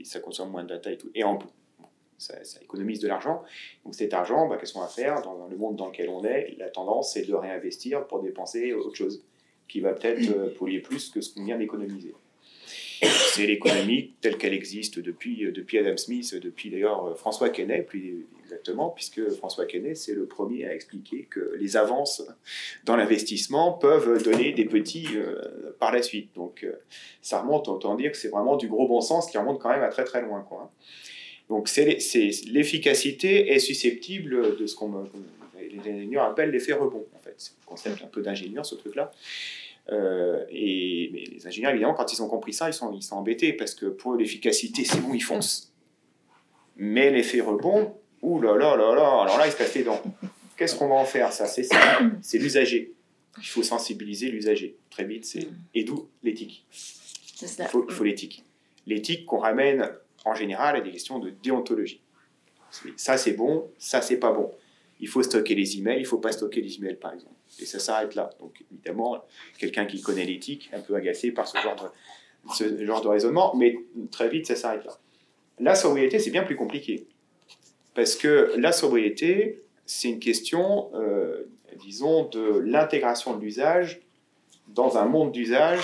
ça consomme moins de data et tout. Et en, ça, économise de l'argent. Donc cet argent, bah, qu'est-ce qu'on va faire dans le monde dans lequel on est? La tendance, c'est de réinvestir pour dépenser autre chose qui va peut-être euh, [COUGHS] polluer plus que ce qu'on vient d'économiser. C'est l'économie telle qu'elle existe depuis, euh, depuis Adam Smith, depuis d'ailleurs euh, François Quesnay, plus exactement, puisque François Quesnay, c'est le premier à expliquer que les avances dans l'investissement peuvent donner des petits par la suite. Donc ça remonte, autant dire que c'est vraiment du gros bon sens qui remonte quand même à très très loin. Quoi. Donc l'efficacité est susceptible de ce qu'on les ingénieurs appellent l'effet rebond, en fait. C'est le concept un peu d'ingénieur, ce truc-là. Euh, et mais les ingénieurs, évidemment, quand ils ont compris ça, ils sont, ils sont embêtés parce que pour l'efficacité, c'est bon, ils foncent. Mais l'effet rebond, ouh là là là là, alors là, ils se cassent les dents. Qu'est-ce qu'on va en faire Ça, c'est ça. C'est l'usager. Il faut sensibiliser l'usager. Très vite, c'est. Et d'où l'éthique? Il faut, il faut l'éthique. L'éthique qu'on ramène en général à des questions de déontologie. Ça, c'est bon, ça, c'est pas bon il faut stocker les emails, il faut pas stocker les emails, par exemple. Et ça s'arrête là. Donc, évidemment, quelqu'un qui connaît l'éthique un peu agacé par ce genre de, ce genre de raisonnement, mais très vite, ça s'arrête là. La sobriété, c'est bien plus compliqué. Parce que la sobriété, c'est une question, euh, disons, de l'intégration de l'usage dans un monde d'usage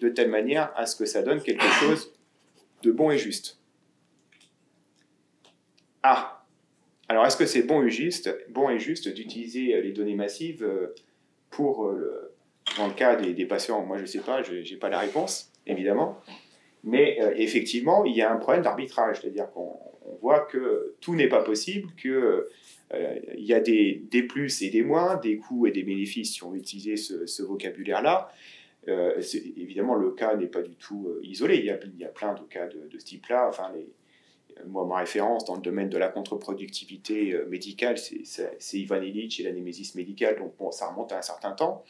de telle manière à ce que ça donne quelque chose de bon et juste. Ah, alors, est-ce que c'est bon et juste, bon et juste d'utiliser les données massives euh, pour, euh, dans le cas des, patients? Moi, je ne sais pas, je n'ai pas la réponse, évidemment. Mais effectivement, il y a un problème d'arbitrage, c'est-à-dire qu'on voit que tout n'est pas possible, qu'il il y a des, des, plus et des moins, des coûts et des bénéfices si on utilise ce, ce vocabulaire-là. évidemment, le cas n'est pas du tout isolé. Il y, a, plein de cas de, ce type-là. Enfin, moi, ma référence dans le domaine de la contre-productivité euh, médicale, c'est Ivan Illich et la némésis médicale, donc ça remonte à un certain temps.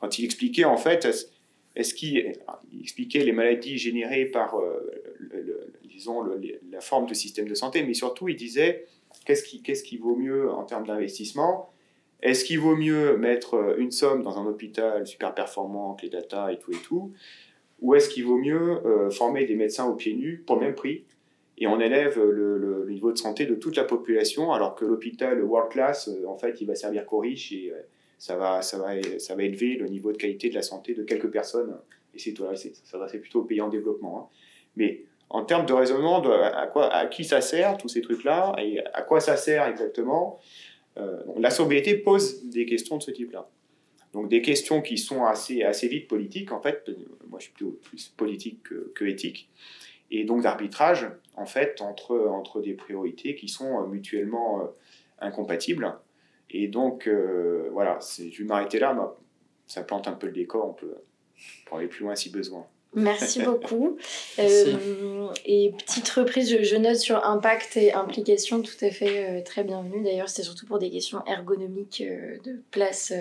Quand il expliquait, en fait, est-ce qu'il expliquait les maladies générées par, euh, disons, la forme de système de santé, mais surtout, il disait qu'est-ce qui, vaut mieux en termes d'investissement? Est-ce qu'il vaut mieux mettre euh, une somme dans un hôpital super performant, avec les data et tout et tout? Ou est-ce qu'il vaut mieux former des médecins au pied nus pour le même prix et on élève le, niveau de santé de toute la population, alors que l'hôpital world class, euh, en fait, il va servir qu'aux riches et euh, ça va, ça, va, ça va élever le niveau de qualité de la santé de quelques personnes. Et c'est ça c'est plutôt aux pays en développement. Hein. Mais en termes de raisonnement, à, quoi, à qui ça sert, tous ces trucs-là, et à quoi ça sert exactement, euh, la sobriété pose des questions de ce type-là. Donc des questions qui sont assez, assez vite politiques, en fait, moi je suis plutôt plus politique que, que éthique, et donc d'arbitrage en fait entre, entre des priorités qui sont euh, mutuellement euh, incompatibles. Et donc euh, voilà, je vais m'arrêter là, ça plante un peu le décor, on peut, on peut aller plus loin si besoin. Merci [LAUGHS] beaucoup. Euh, et petite reprise, je, note sur impact et implication, tout à fait euh, très bienvenue. D'ailleurs, c'était surtout pour des questions ergonomiques euh, de place.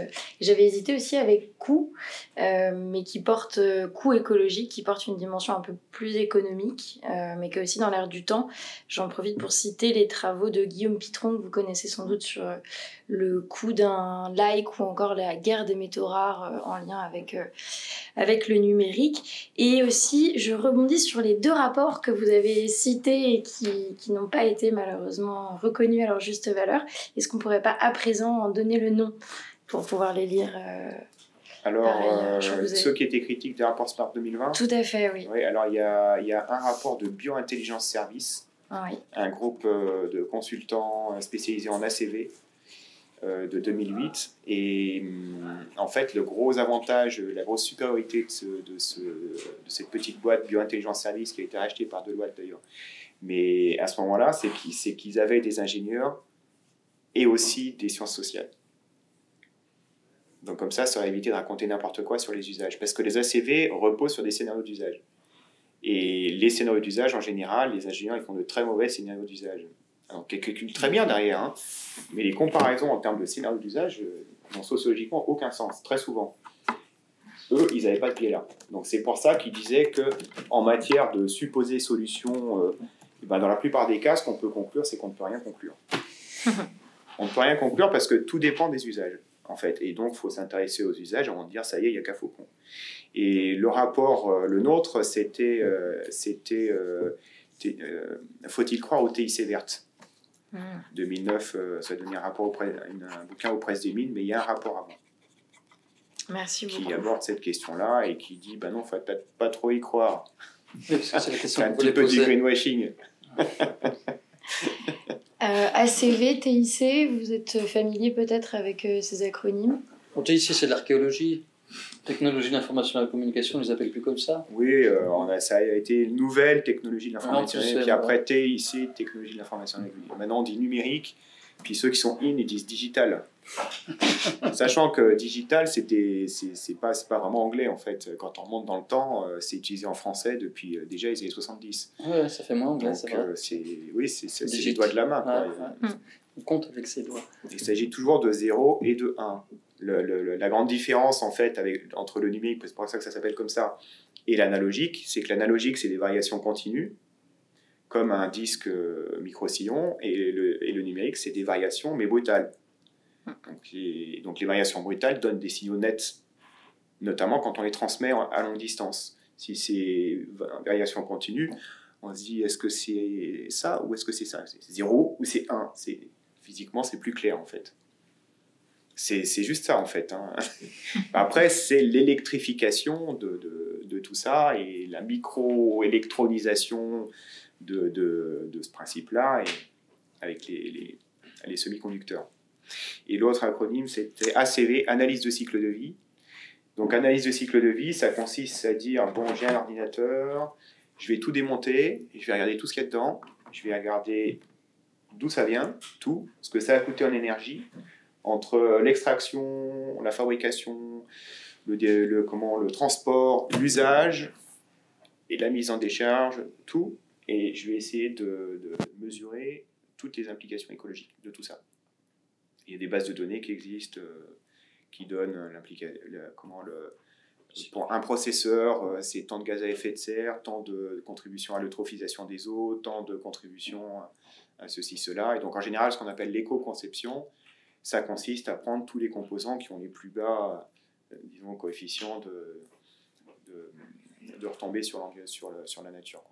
J'avais hésité aussi avec coût, mais qui porte coût écologique, qui porte une dimension un peu plus économique, mais qui aussi dans l'air du temps. J'en profite pour citer les travaux de Guillaume Pitron, que vous connaissez sans doute sur le coût d'un like ou encore la guerre des métaux rares en lien avec, avec le numérique. Et aussi, je rebondis sur les deux rapports que vous avez cités et qui, qui n'ont pas été malheureusement reconnus à leur juste valeur. Est-ce qu'on ne pourrait pas à présent en donner le nom pour pouvoir les lire euh, alors, euh, ceux qui étaient critiques des rapports SMART 2020 Tout à fait, oui. Oui, alors il y a, y a un rapport de Biointelligence Service, ah un groupe euh, de consultants spécialisés en ACV, euh, de 2008. Et hum, en fait, le gros avantage, la grosse supériorité de, de, ce, de cette petite boîte Biointelligence Service qui a été rachetée par Deloitte d'ailleurs, mais à ce moment-là, c'est qu'ils avaient des ingénieurs et aussi des sciences sociales. Donc comme ça, ça aurait évité de raconter n'importe quoi sur les usages. Parce que les ACV reposent sur des scénarios d'usage. Et les scénarios d'usage, en général, les ingénieurs ils font de très mauvais scénarios d'usage. Alors, calcule très bien derrière, hein. Mais les comparaisons en termes de scénario d'usage euh, n'ont sociologiquement aucun sens, très souvent. Eux, ils n'avaient pas de pied là. Donc c'est pour ça qu'ils disaient que en matière de supposées solutions, euh, ben, dans la plupart des cas, ce qu'on peut conclure, c'est qu'on ne peut rien conclure. [LAUGHS] on ne peut rien conclure parce que tout dépend des usages, en fait. Et donc, il faut s'intéresser aux usages avant de dire, ça y est, il n'y a qu'à Faucon. Et le rapport, euh, le nôtre, c'était, euh, c'était faut-il croire au TIC verte 2009, ça a donné un, rapport auprès, un bouquin aux presses des mines, mais il y a un rapport avant. Merci beaucoup. Qui aborde cette question-là et qui dit, bah non, il faut peut-être pas trop y croire. c'est la question [LAUGHS] un petit peu du greenwashing. [LAUGHS] Euh, ACV, TIC, vous êtes familier peut-être avec euh, ces acronymes? TIC, c'est de l'archéologie. Technologie de l'information et de la communication, on les appelle plus comme ça Oui, euh, on a, ça a été nouvelle technologie de l'information. et puis après TIC, technologie de l'information. Maintenant, on dit numérique. Puis ceux qui sont in, ils disent digital. [LAUGHS] Sachant que digital, c'était, c'est, pas, pas vraiment anglais en fait. Quand on remonte dans le temps, euh, c'est utilisé en français depuis euh, déjà les années 70. Ouais, ça fait moins anglais, c'est vrai. Oui, c'est, les doigts de la main. On compte avec ses doigts. Il s'agit toujours de 0 et de 1. Le, la grande différence en fait avec, entre le numérique, c'est pour ça que ça s'appelle comme ça, et l'analogique, c'est que l'analogique, c'est des variations continues comme un disque micro-sillon, et le, et le numérique, c'est des variations, mais brutales. Donc les, donc les variations brutales donnent des signaux nets, notamment quand on les transmet à longue distance. Si c'est variation continue, on se dit est-ce que c'est ça ou est-ce que c'est ça? C'est 0 ou c'est 1 Physiquement, c'est plus clair en fait. C'est juste ça en fait. Hein. [LAUGHS] Après, c'est l'électrification de, de, tout ça et la micro-électronisation de, de, ce principe-là avec les, les, les semi-conducteurs. Et l'autre acronyme, c'était ACV, analyse de cycle de vie. Donc analyse de cycle de vie, ça consiste à dire, bon, j'ai un ordinateur, je vais tout démonter, je vais regarder tout ce qu'il y a dedans, je vais regarder d'où ça vient, tout, ce que ça a coûté en énergie, entre l'extraction, la fabrication, le, comment, le transport, l'usage et la mise en décharge, tout, et je vais essayer de, de mesurer toutes les implications écologiques de tout ça. Il y a des bases de données qui existent euh, qui donnent l'implication, comment le, pour un processeur, euh, c'est tant de gaz à effet de serre, tant de contributions à l'eutrophisation des eaux, tant de contributions à ceci, cela. Et donc en général, ce qu'on appelle l'éco-conception, ça consiste à prendre tous les composants qui ont les plus bas, euh, disons, coefficients de, de, sur la nature.